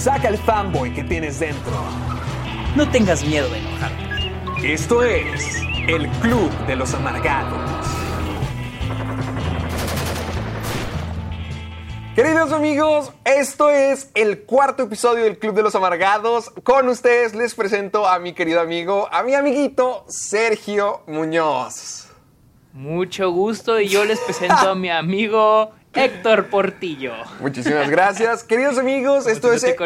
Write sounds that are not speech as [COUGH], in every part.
Saca el fanboy que tienes dentro. No tengas miedo de enojarte. Esto es el Club de los Amargados. Queridos amigos, esto es el cuarto episodio del Club de los Amargados. Con ustedes les presento a mi querido amigo, a mi amiguito Sergio Muñoz. Mucho gusto y yo les presento a mi [LAUGHS] amigo [LAUGHS] Héctor Portillo. Muchísimas gracias. Queridos amigos, esto es el-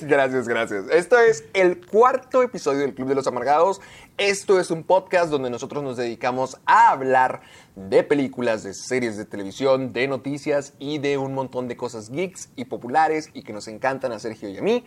[LAUGHS] gracias, gracias. Esto es el cuarto episodio del Club de los Amargados. Esto es un podcast donde nosotros nos dedicamos a hablar de películas, de series de televisión, de noticias y de un montón de cosas geeks y populares y que nos encantan a Sergio y a mí.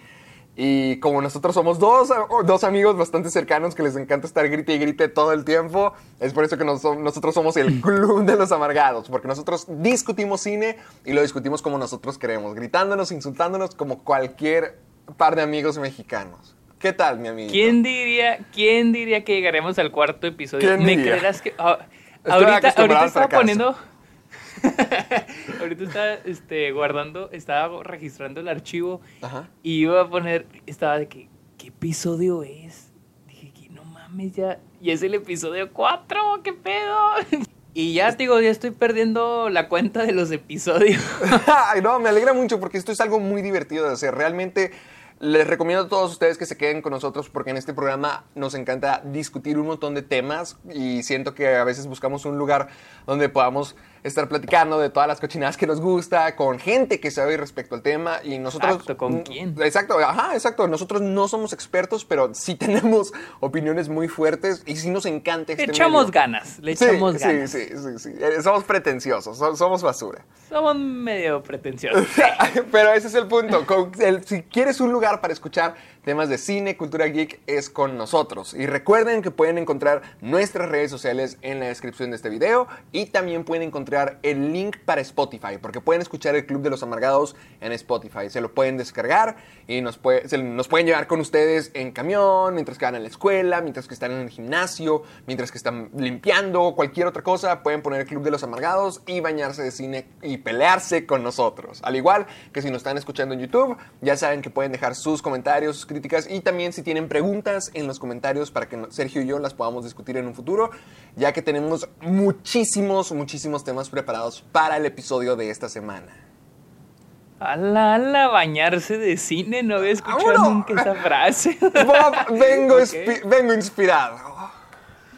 Y como nosotros somos dos, dos amigos bastante cercanos que les encanta estar grite y grite todo el tiempo, es por eso que nos- nosotros somos el club de los amargados, porque nosotros discutimos cine y lo discutimos como nosotros queremos, gritándonos, insultándonos como cualquier par de amigos mexicanos. ¿Qué tal, mi amigo? ¿Quién diría, quién diría que llegaremos al cuarto episodio? ¿Quién ¿Me diría? creerás que ah, ahorita, ahorita estaba fracaso. poniendo [LAUGHS] ahorita estaba este, guardando, estaba registrando el archivo Ajá. y iba a poner, estaba de que, ¿qué episodio es? Dije que no mames ya, y es el episodio 4, ¿qué pedo? [LAUGHS] Y ya digo, ya estoy perdiendo la cuenta de los episodios. [LAUGHS] Ay, no, me alegra mucho porque esto es algo muy divertido de hacer. Realmente les recomiendo a todos ustedes que se queden con nosotros porque en este programa nos encanta discutir un montón de temas y siento que a veces buscamos un lugar donde podamos estar platicando de todas las cochinadas que nos gusta, con gente que sabe respecto al tema y nosotros... Exacto, ¿con quién? Exacto, ajá, exacto. Nosotros no somos expertos, pero sí [LAUGHS] tenemos opiniones muy fuertes y sí nos encanta Le este echamos medio. ganas, le Sí, echamos sí, ganas. sí, sí, sí. Eh, Somos pretenciosos, so- somos basura. Somos medio pretenciosos. [LAUGHS] Pero ese es el punto. Si quieres un lugar para escuchar temas de cine, cultura geek, es con nosotros. Y recuerden que pueden encontrar nuestras redes sociales en la descripción de este video y también pueden encontrar el link para Spotify, porque pueden escuchar el Club de los Amargados en Spotify. Se lo pueden descargar y nos, puede- se- nos pueden llevar con ustedes en camión, mientras que van a la escuela, mientras que están en el gimnasio, mientras que están limpiando, cualquier otra cosa. Pueden poner el Club de los Amargados y bañarse de cine y pelearse con nosotros. Al igual que si nos están escuchando en YouTube, ya saben que pueden dejar sus comentarios, críticas y también si tienen preguntas en los comentarios para que Sergio y yo las podamos discutir en un futuro, ya que tenemos muchísimos, muchísimos temas preparados para el episodio de esta semana. Ala, ala, bañarse de cine, no había escuchado ¡Vámonos! nunca esa frase. [LAUGHS] Bob, vengo, inspi- vengo inspirado.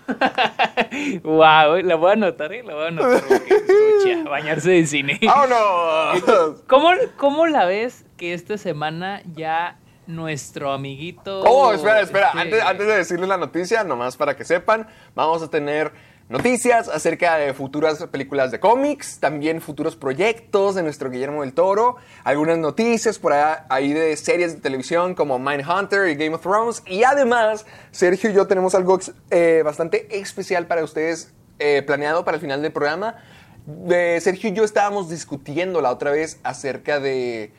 [LAUGHS] wow, la voy a anotar, ¿eh? La voy a anotar escucha, [LAUGHS] bañarse de cine. ¡Vámonos! ¿Cómo, ¿Cómo la ves que esta semana ya nuestro amiguito... Oh, espera, espera. este, Antes, antes de decirles la noticia, nomás para que sepan, vamos a tener noticias acerca de futuras películas de cómics, también futuros proyectos de nuestro Guillermo del Toro, algunas noticias por ahí, de series de televisión como Mindhunter y Game of Thrones. Y además, Sergio y yo tenemos algo eh, bastante especial para ustedes eh, planeado para el final del programa. Sergio y yo estábamos discutiendo la otra vez acerca de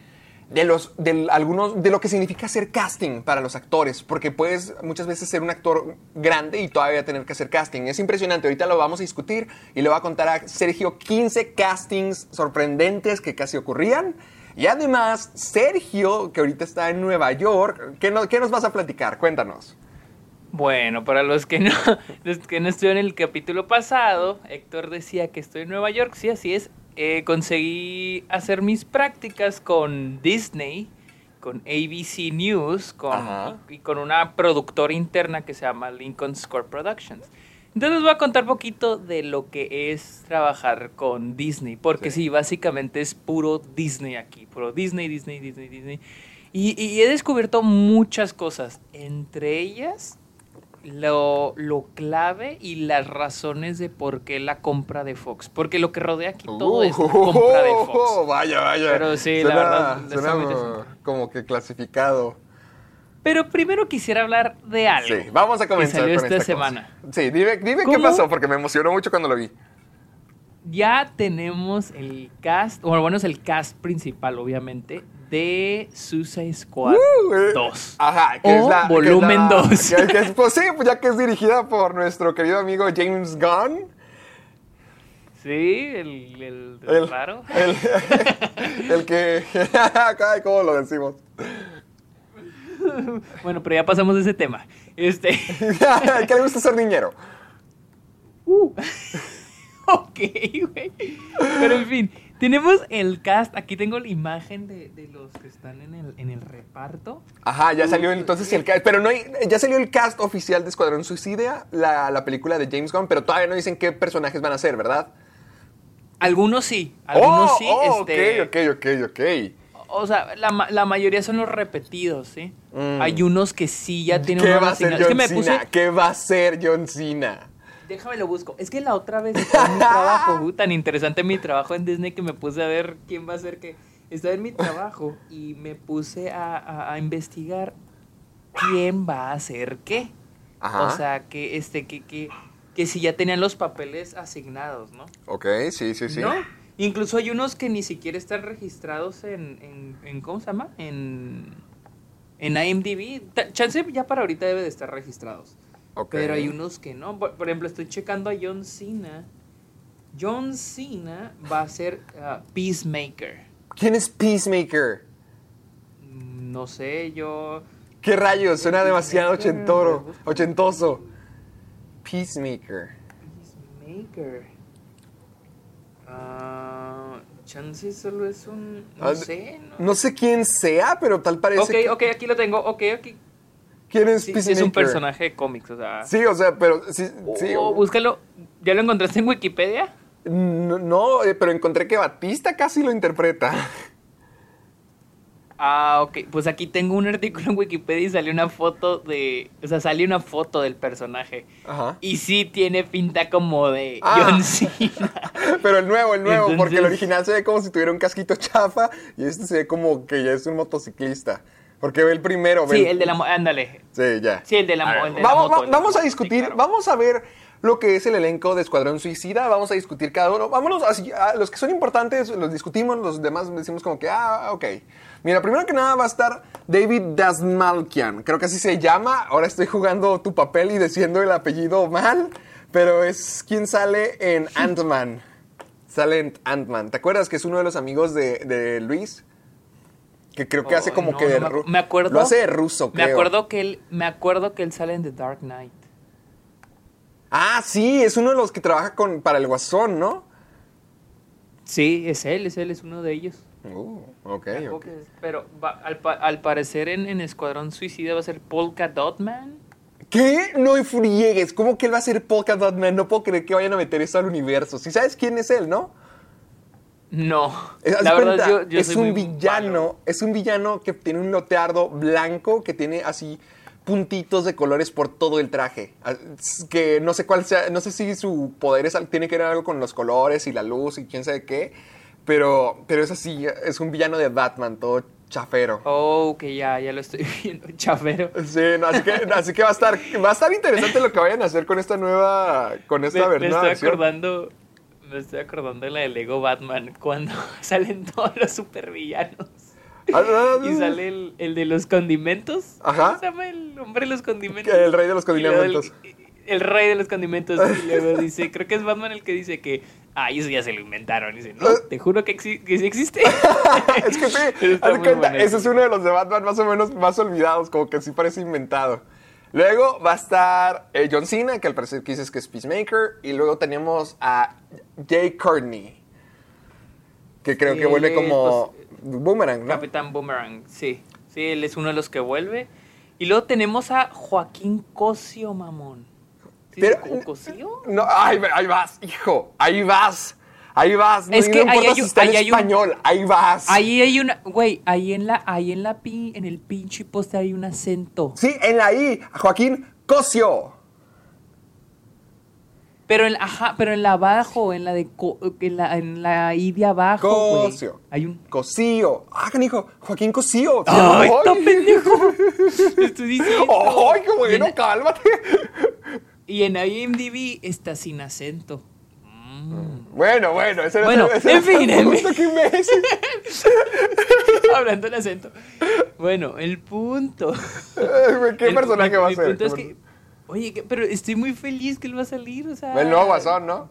de los de algunos de lo que significa hacer casting para los actores porque puedes muchas veces ser un actor grande y todavía tener que hacer casting es impresionante ahorita lo vamos a discutir y le voy a contar a Sergio 15 castings sorprendentes que casi ocurrían y además Sergio que ahorita está en Nueva York ¿qué, no- qué nos vas a platicar? cuéntanos Bueno, para los que no, [LAUGHS] los que no estuvieron en el capítulo pasado, Héctor decía que estoy en Nueva York, sí, así es. Eh, conseguí hacer mis prácticas con Disney, con ABC News con, y con una productora interna que se llama Lincoln Score Productions. Entonces les voy a contar poquito de lo que es trabajar con Disney, porque sí, básicamente es puro Disney aquí, puro Disney, Disney, Disney, Disney. Y, y he descubierto muchas cosas, entre ellas lo, lo clave y las razones de por qué la compra de Fox. Porque lo que rodea aquí todo es la compra de Fox. Uh, [LAUGHS] Vaya, vaya. Pero sí, la verdad, Suena como- que clasificado. Pero primero quisiera hablar de algo. Sí, vamos a comenzar que salió con esta esta semana. cosa. Sí, dime, dime qué pasó, porque me emocionó mucho cuando lo vi. Ya tenemos el cast, o bueno, es el cast principal, obviamente, de Suicide Squad Uh, eh, 2. Ajá, que O es la. volumen la- 2. que- que es- pues sí, pues ya que es dirigida por nuestro querido amigo James Gunn. Sí, el, el, El, raro. [LAUGHS] El, el que. [LAUGHS] Ay, ¿Cómo lo decimos? Bueno, pero ya pasamos de ese tema. Este. [LAUGHS] que le gusta ser niñero. Uh. ok, güey. Pero en fin, tenemos el cast. Aquí tengo la imagen de, de los que están en el, en el reparto. Ajá, ya salió entonces el cast. Pero no hay, ya salió el cast oficial de Escuadrón Suicida, la, la película de James Gunn, pero todavía no dicen qué personajes van a ser, ¿verdad? Algunos sí, algunos oh, sí. oh, este, ok, ok, ok, ok. O sea, la, la mayoría son los repetidos, ¿sí? Mm. Hay unos que sí ya tienen ¿Qué unos va a ser. Es que John me puse. ¿Qué va a ser John Cena? Déjame lo busco. Es que la otra vez estaba en mi trabajo, [LAUGHS] uh, tan interesante mi trabajo en Disney que me puse a ver quién va a ser qué. Estaba en mi trabajo y me puse a, a- a investigar quién va a hacer qué. Ajá. O sea, que este, que, que, que si ya tenían los papeles asignados, ¿no? Ok, sí, sí, sí. ¿No? Incluso hay unos que ni siquiera están registrados en, en, en- ¿cómo se llama? En, en IMDb. Chance ya para ahorita debe de estar registrados. Ok. Pero hay unos que no. Por, por ejemplo, estoy checando a John Cena. John Cena va a ser ah, Peacemaker. ¿Quién es Peacemaker? No sé, yo... ¿Qué rayos? Suena demasiado ochentoro, ochentoso. Peacemaker. Peacemaker. Ah, chance solo es un... No Ah, sé, ¿no? No sé quién sea, pero tal parece. Ok, que- ok, aquí lo tengo. Ok, aquí. ¿Quién es Sí, Peacemaker? es un personaje de cómics, o sea... Sí, o sea, pero sí, sí. Oh, búscalo. ¿Ya lo encontraste en Wikipedia? No, no, eh, pero encontré que Batista casi lo interpreta. Ah, ok. Pues aquí tengo un artículo en Wikipedia y salió una foto de... O sea, salió una foto del personaje. Ajá. Y sí tiene pinta como de Ah. John Cena. [LAUGHS] Pero el nuevo, el nuevo, porque el original se ve como si tuviera un casquito chafa y este se ve como que ya es un motociclista. Porque ve el primero, ve Sí, el de la... mo- Ándale. Sí, ya. Sí, el de la, A el de la vamos, moto, va- el a moto, sí, discutir, claro. vamos a ver lo que es el elenco de Escuadrón Suicida, vamos a discutir cada uno, vámonos así, a los que son importantes los discutimos, los demás decimos como que, ah, ok. Mira, primero que nada va a estar David Dasmalkian, creo que así se llama, ahora estoy jugando tu papel y diciendo el apellido mal, pero es quien sale en Ant-Man, sale en Ant-Man, ¿te acuerdas que es uno de los amigos de, de Luis? Que creo que hace Oh, como no, que de no me, me acuerdo. Lo hace de ruso, Me creo. acuerdo que él, me acuerdo que él sale en The Dark Knight. Ah, sí, es uno de los que trabaja con, para el Guasón, ¿no? Sí, es él, es él, es uno de ellos. Uh, ok, Me acuerdo ok. que es- Pero va- al, pa- al parecer en, en Escuadrón Suicida va a ser Polka Dot Man. ¿Qué? No friegues. ¿Cómo que él va a ser Polka Dot Man? No puedo creer que vayan a meter eso al universo. Si sabes quién es él, ¿no? No. Eh, La verdad, cuenta, yo, yo es un villano, malo. es un villano que tiene un loteardo blanco que tiene así puntitos de colores por todo el traje. Ah, Que no sé cuál sea, no sé si su poder es, tiene que ver algo con los colores y la luz y quién sabe qué, pero, pero es así, es un villano de Batman, todo chafero. Oh, que ya, ya lo estoy [LAUGHS] viendo. Chavero. Sí, no, así, que, [LAUGHS] así que va a estar, va a estar interesante lo que vayan a hacer con esta nueva, con esta Me, ver- me estoy versión. acordando. Me estoy acordando de la de Lego Batman [LAUGHS] cuando [LAUGHS] salen todos los supervillanos. Ah, Y sale el, el de los condimentos. Ajá. ¿Cómo se llama el hombre de los condimentos? El rey de los el- condimentos. El, rey de los condimentos. Y luego [LAUGHS] dice, creo que es Batman el que dice que, ay, eso ya se lo inventaron. Y dice, no, te juro que, exi- que sí existe. es que sí, haz cuenta, ese es uno de los de Batman más o menos más olvidados, como que sí parece inventado. Luego va a estar eh, John Cena, que al parecer dices que es Peacemaker, y luego tenemos a Jay Courtney, que creo que vuelve como pues, Boomerang, ¿no? Capitán Boomerang, sí. Sí, él es uno de los que vuelve. Y luego tenemos a Joaquín Cosio, mamón. ¿Sí Pero- Cosio? No, ahí, ahí vas, hijo, ahí vas, ahí vas. No, Es que no ahí importa hay si en un- español, ahí vas. Ahí hay una, güey, ahí en la, ahí en la pi, en el pinche poste hay un acento. Sí, en la I, Joaquín Cosio. Pero en, ajá, pero en la abajo, en la de co- en la, en la I de abajo, güey. Cosio. Hay un Cosío. Ah, canijo. Joaquín Cosío. ¡Ay, está pendejo! Estoy diciendo. ¡Ay, qué bueno! En- Cálmate. Y en IMDb está sin acento. Bueno, bueno. Ese Bueno, ese en fin, en punto, fin. [LAUGHS] Hablando el acento. Bueno, el punto. ¿Qué El- personaje mi- va a mi ser? punto es ¿Qué que, oye, que- pero estoy muy feliz que él va a salir, o sea. El nuevo guasón, ¿no?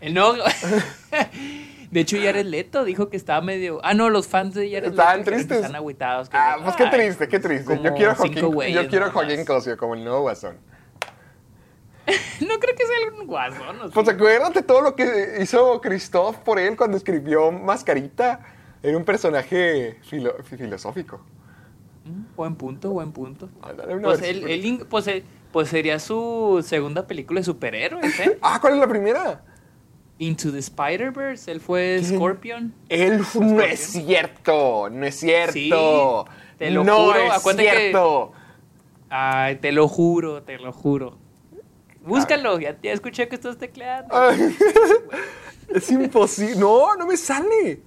El nuevo. [LAUGHS] De hecho, Jared Leto dijo que estaba medio. Ah, no, los fans de Jared Estaban Leto tristes. Están agüitados. que- Ah, pues qué triste, qué triste. Yo quiero a Joaquín, yo quiero. Joaquín Cosio como el nuevo guasón. [LAUGHS] No creo que sea un guasón. ¿o sí? Pues acuérdate todo lo que hizo Christoph por él cuando escribió Mascarita. Era un personaje filo- fi- filosófico. Mm, Buen punto, buen punto. Ándale, una Pues, pues, pues sería su segunda película de superhéroes, ¿eh? [LAUGHS] Ah, ¿cuál es la primera? Into the Spider-Verse, él fue Scorpion. Él no es cierto, no es cierto. Sí, te lo no juro, es acuérdate que- cierto. Ay, te lo juro, te lo juro. Búscalo, ya, ya escuché que estás tecleando. Ay, [LAUGHS] es imposible. No, no me sale.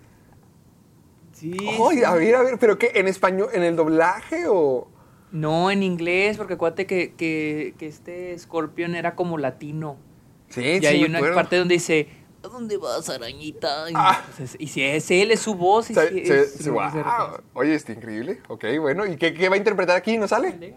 Sí, Ay, sí. a ver, a ver, pero qué, en español, en el doblaje o. No, en inglés, porque acuérdate que, que, que este Scorpion era como latino. Sí, y hay una parte donde dice, ¿a dónde vas, arañita? Y, Ah. pues, es- y si es él, es su voz. Y Se- si es- se- se wow. Oye, está increíble. Ok, bueno. ¿Y qué, qué va a interpretar aquí? ¿No sale?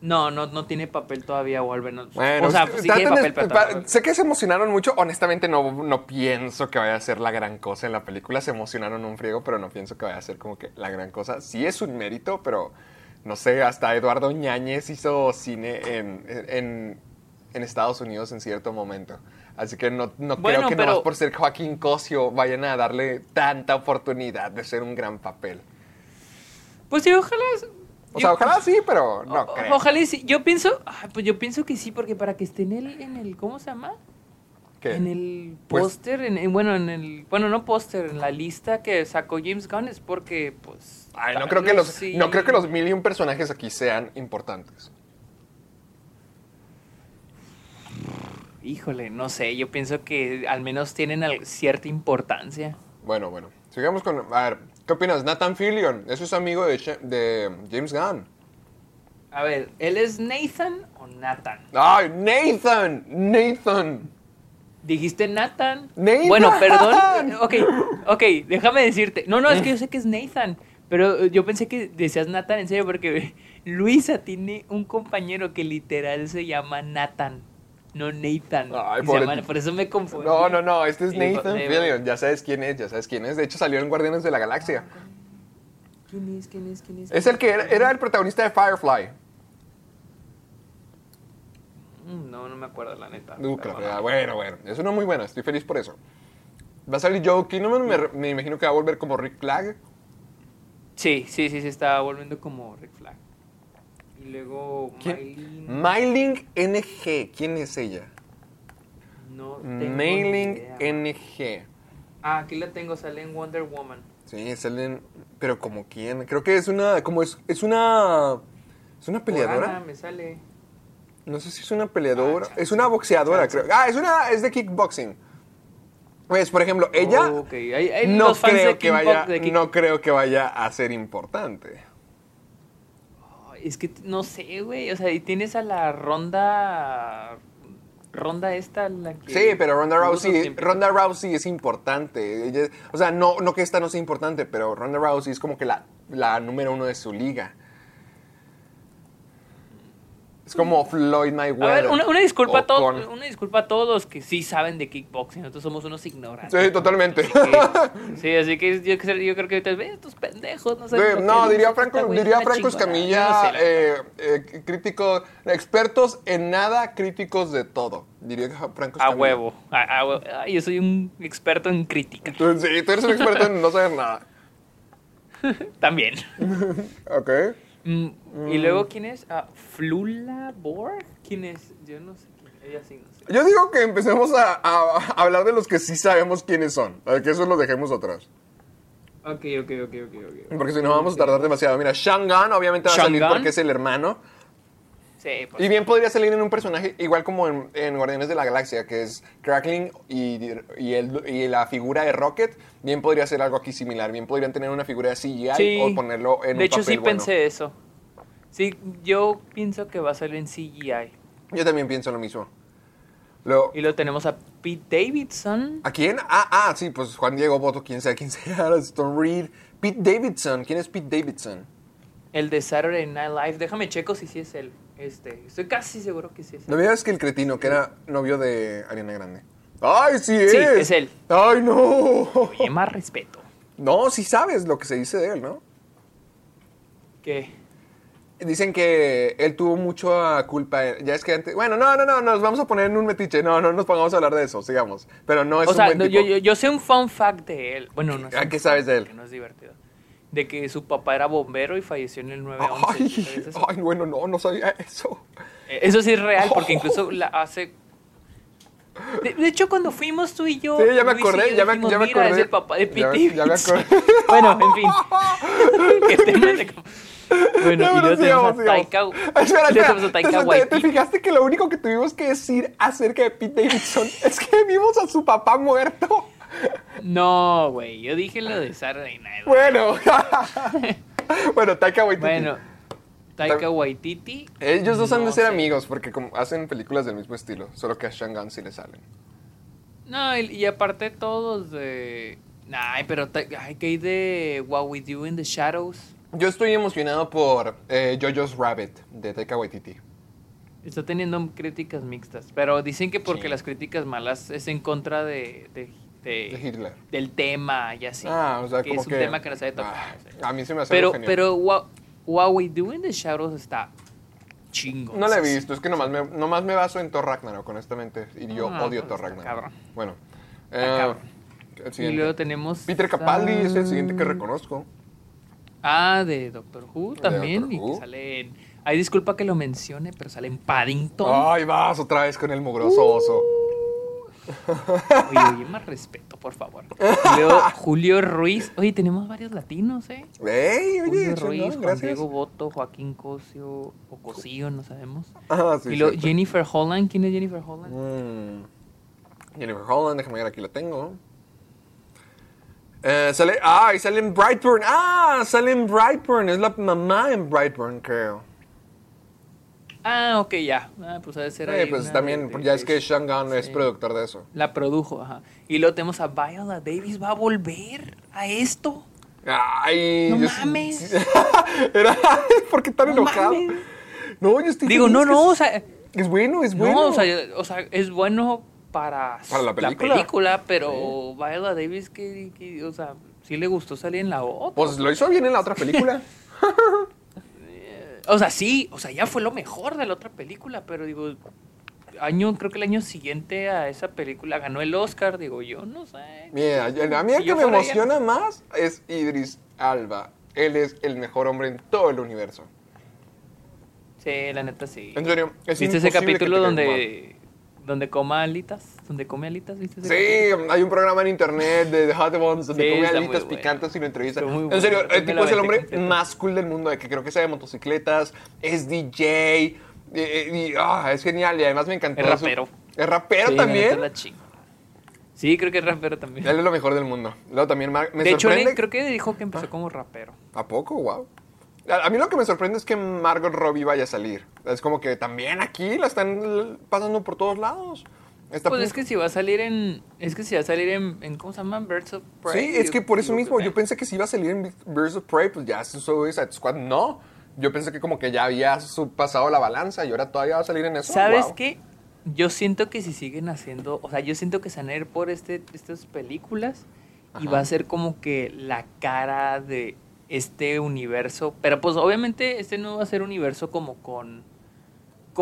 No, no, no tiene papel todavía, menos. Bueno, o sea, sí tiene papel, pero pa- sé que se emocionaron mucho. Honestamente, no, no pienso que vaya a ser la gran cosa en la película. Se emocionaron un friego, pero no pienso que vaya a ser como que la gran cosa. Sí es un mérito, pero no sé, hasta Eduardo Ñañez hizo cine en, en, en Estados Unidos en cierto momento. Así que no, no Bueno, creo que pero- nomás por ser Joaquín Cosio vayan a darle tanta oportunidad de ser un gran papel. Pues sí, ojalá. O yo- sea, ojalá sí, pero no o- creo. Ojalá sí. Yo pienso, ah, pues yo pienso que sí, porque para que esté en el, en el ¿cómo se llama? ¿Qué? En el Pues- póster, en, en- bueno, en el, bueno, no póster, en la lista que sacó James Gunn es porque, pues. Ay, no creo, que los, sí. no creo que los mil y un personajes aquí sean importantes. Híjole, no sé, yo pienso que al menos tienen cierta importancia. Bueno, bueno. Sigamos con. A ver, ¿qué opinas? Nathan Fillion. Eso es amigo de, James Gunn. A ver, ¿él es Nathan o Nathan? ¡Ay, Nathan! Nathan. Dijiste Nathan. Nathan. Bueno, perdón. [LAUGHS] Ok, ok, déjame decirte. No, no, es que yo sé que es Nathan. Pero yo pensé que decías Nathan en serio porque [LAUGHS] Luisa tiene un compañero que literal se llama Nathan. No Nathan. Ay, por eso me confundí. No, no, no. Este es Nathan. Fillion. Ya sabes quién es, ya sabes quién es. De hecho, salió en Guardianes de la Galaxia. ¿Quién es? ¿Quién es? ¿Quién es? Es el que era, era el protagonista de Firefly. Mm, No, no me acuerdo la neta. Que la. Bueno, bueno. Es uno muy bueno. Estoy feliz por eso. Va a salir Joe Kinnaman. Me, me imagino que va a volver como Rick Flag. Sí, sí, sí, se estaba volviendo como Rick Flag. Luego Mailing NG. ¿Quién es ella? No tengo Mailing. NG. Ah, aquí la tengo, sale en Wonder Woman. Sí, salen. Pero como quién. Creo que es una. Como es. Es una. ¿Es una peleadora? Ana me sale. No sé si es una peleadora. Ah, es una boxeadora, Chance. creo. Ah, es una. Es de kickboxing. Pues, por ejemplo, ella. Oh, ok. Hay- hay no creo que vaya. No creo que vaya a ser importante. Es que no sé, güey. O sea, y tienes a la ronda. Ronda esta, la que. Sí, pero Ronda Rousey. Ronda Rousey es importante. Ella- o sea, no, no que esta no sea importante, pero Ronda Rousey es como que la, la número uno de su liga. Es como Floyd A Mayweather. ver, una, una disculpa a todos, con- una disculpa a todos los que sí saben de kickboxing. Nosotros somos unos ignorantes. Sí, totalmente. Que- sí, así que yo, yo creo que ahorita estos pendejos, no Sí, lo que no, diría Franco, güey diría Franco. Escamilla, no sé, eh, eh, crítico, expertos en nada, críticos de todo. Diría Franco A Escamilla. huevo. A, a huevo. Ay, yo soy un experto en crítica. Sí, tú eres un experto en no saber nada. [LAUGHS] También. [LAUGHS] Ok. Mm, ¿Y luego quién es? Ah, ¿Flula Borg? ¿Quién es? Yo no sé quién. Ella sí, no sé. Yo digo que empecemos a, a- a hablar de los que sí sabemos quiénes son. A ver, que eso lo dejemos atrás. Ok, ok, ok, ok, ok. Porque si no vamos a tardar demasiado. Mira, Shangan obviamente va a salir porque es el hermano. Sí, pues. Y bien podría salir en un personaje igual como en, en Guardianes de la Galaxia, que es Crackling y, y, el- y la figura de Rocket. Bien podría ser algo aquí similar. Bien podrían tener una figura de CGI Sí. o ponerlo en De un hecho, sí papel bueno. pensé eso. Sí, yo pienso que va a salir en CGI. Yo también pienso lo mismo. Y lo tenemos a Pete Davidson. ¿A quién? Ah, ah, sí, pues Juan Diego Boto, quién sea, quién [LAUGHS] sea, Stone Reed. Pete Davidson, ¿quién es Pete Davidson? El de Saturday Night Live. Déjame checo si sí es él. Este, estoy casi seguro que sí es él. No me digas que el cretino, que era novio de Ariana Grande. ¡Ay, sí es! Sí, es él. ¡Ay, no! Oye, más respeto. No, sí sabes lo que se dice de él, ¿no? ¿Qué? Dicen que él tuvo mucha culpa. Ya es que antes. Bueno, no, no, no, nos vamos a poner en un metiche. No, no nos pongamos a hablar de eso, sigamos. Pero no es o un sea, buen no, tipo. yo, yo, yo sé un fun fact de él. Bueno, no sé. ¿A un qué sabes de él? Que no es divertido. De que su papá era bombero y falleció en el 9-11. Ay, ¿Sabes eso? ay, bueno, no, no sabía eso. Eh, Eso sí es real, porque [LAUGHS] incluso la hace... De, de hecho, cuando fuimos tú y yo... Sí, ya me Luis acordé, yo ya me, dijimos, ya me "Mira, acordé. es el papá de Pete Ya me- ya me Davidson". acordé. [LAUGHS] bueno, en fin. [LAUGHS] ¿Qué tema de- Bueno, Ya, y luego tenemos sigamos, a sigamos. Taika... Espera, espera. tenemos a Taika ¿Te- te, fijaste que lo único que tuvimos que decir acerca de Pete Davidson es que vimos a su papá muerto? No, güey, yo dije lo de Saturday Night. Bueno. [LAUGHS] bueno, Taika Waititi. Bueno, Taika Waititi... Ellos dos han de no ser sé. amigos porque como hacen películas del mismo estilo, solo que a Shangan sí le salen. No, y, aparte todos de... Ay, pero ta- ay, que hay de What We Do in the Shadows. Yo estoy emocionado por eh, Jojo's Rabbit de Taika Waititi. Está teniendo críticas mixtas, pero dicen que porque Sí. las críticas malas es en contra de, de- de- De Hitler. del tema y así. Ah, o sea, que como es un que... tema que no sabe tocar. Ah, a mí se me hace pero genial. pero what, What We Do in the Shadows está chingo. No la he visto, es que nomás me, nomás me baso en Thor Ragnarok, honestamente. Y yo Ah, odio pues Thor Ragnarok. cabrón. Bueno. Eh, cabrón. el Y luego tenemos... Peter Capaldi es el siguiente que reconozco. Ah, de Doctor Who también. Doctor y que sale en... Ay, disculpa que lo mencione, pero sale en Paddington. Ay, vas otra vez con el mugroso oso. Oye, oye, más respeto, por favor. Luego Julio Ruiz. Oye, tenemos varios latinos, ¿eh? ey, oye, Julio Ruiz, Juan gracias. Diego Boto, Joaquín Cosio, o Cosío, no sabemos. Ah, sí, y luego. Jennifer Holland, ¿quién es Jennifer Holland? Mm. Jennifer Holland, déjame ver, aquí la tengo. Eh, sale, ah, y sale en Brightburn. Ah, sale en Brightburn. Es la mamá en Brightburn, creo. Ah, ok, ya. Ah, pues ha de ser ahí pues también, de- de- ya es que Shangan es sí. productor de eso. La produjo, ajá. Y luego tenemos a Viola Davis. ¿Va a volver a esto? Ay, No yo mames. [LAUGHS] Era, ¿por qué tan No enojado? mames. No, yo estoy Digo, no, no, es- o sea... Es bueno, es bueno. No, o sea, o sea, es bueno para, Para la película. pero Viola Davis, que, que, o sea, sí le gustó salir en la otra. Pues lo hizo bien en la otra película. [LAUGHS] O sea, sí, o sea, ya fue lo mejor de la otra película, pero digo, año, creo que el año siguiente a esa película ganó el Oscar, digo, yo no sé. Mira, a mí el que me emociona más es Idris Alba. Él es el mejor hombre en todo el universo. Sí, la neta sí. En serio, es ¿Viste ese capítulo donde, donde coma alitas? ¿Donde come alitas? ¿Viste Sí, hay un programa en internet de The Hot Ones donde Sí, come alitas picantes y lo entrevistan. En serio, el tipo es el hombre más cool del mundo, de que creo que sabe motocicletas, es DJ, eh, y, ah, es genial y además me encantó. Es su- rapero. Es rapero Sí, también. la. Sí, creo que es rapero también. Él es lo mejor del mundo. Luego también me de hecho, sorprende. él creo que dijo que empezó como rapero. ¿A poco? Wow. A, a mí lo que me sorprende es que Margot Robbie vaya a salir. Es como que también aquí la están pasando por todos lados. Está Pues pu- es que si va a salir en. Es que si va a salir en. en ¿Cómo se llama? Birds of Prey. Sí, es que por eso mismo yo pensé que si iba a salir en Birds of Prey, pues ya se Suicide Squad. No. Yo pensé que como que ya había pasado la balanza y ahora todavía va a salir en eso. ¿Sabes Wow. qué? Yo siento que si siguen haciendo. O sea, yo siento que se van a ir por este, estas películas y va a ser como que la cara de este universo. Pero pues obviamente este no va a ser universo como con.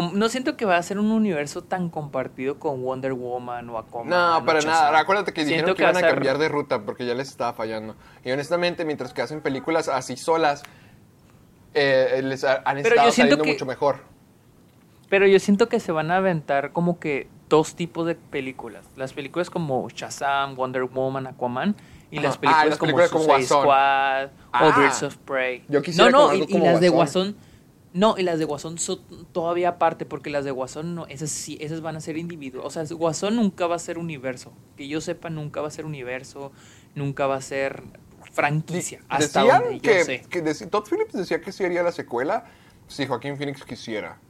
No siento que va a ser un universo tan compartido con Wonder Woman o Aquaman. No, para nada. Acuérdate que dijeron que va iban a cambiar de ruta porque ya les estaba fallando. Y honestamente, mientras que hacen películas así solas, eh, les ha- han Pero estado saliendo que- mucho mejor. Pero yo siento que se van a aventar como que dos tipos de películas. Las películas como Shazam, Wonder Woman, Aquaman. Y las Ah, películas las como películas como Suicide Guasón. Squad Ah. o Birds of Prey. Yo quisiera no, no, como y, las de Guasón. No, y las de Guasón son todavía aparte, porque las de Guasón no, esas sí, esas van a ser individuos. O sea, Guasón nunca va a ser universo. Que yo sepa, nunca va a ser universo, nunca va a ser franquicia. Hasta Decían donde yo que, sé. que Todd Phillips decía que sí haría la secuela si Joaquín Phoenix quisiera.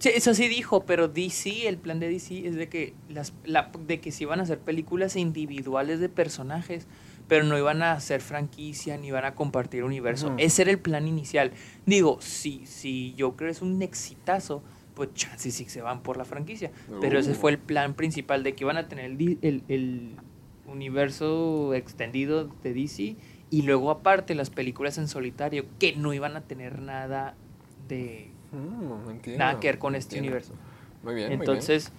Sí, eso sí dijo, pero DC, el plan de DC es de que las, la, de que sí iban a hacer películas individuales de personajes, pero no iban a hacer franquicia ni iban a compartir universo. Ese era el plan inicial. Digo, si, si Joker es un exitazo, pues chances sí se van por la franquicia. Pero ese Uh. fue el plan principal de que iban a tener el, el, el universo extendido de DC y luego aparte las películas en solitario que no iban a tener nada de Mm, entiendo, nada que ver con este entiendo. universo. Muy bien, muy Entonces,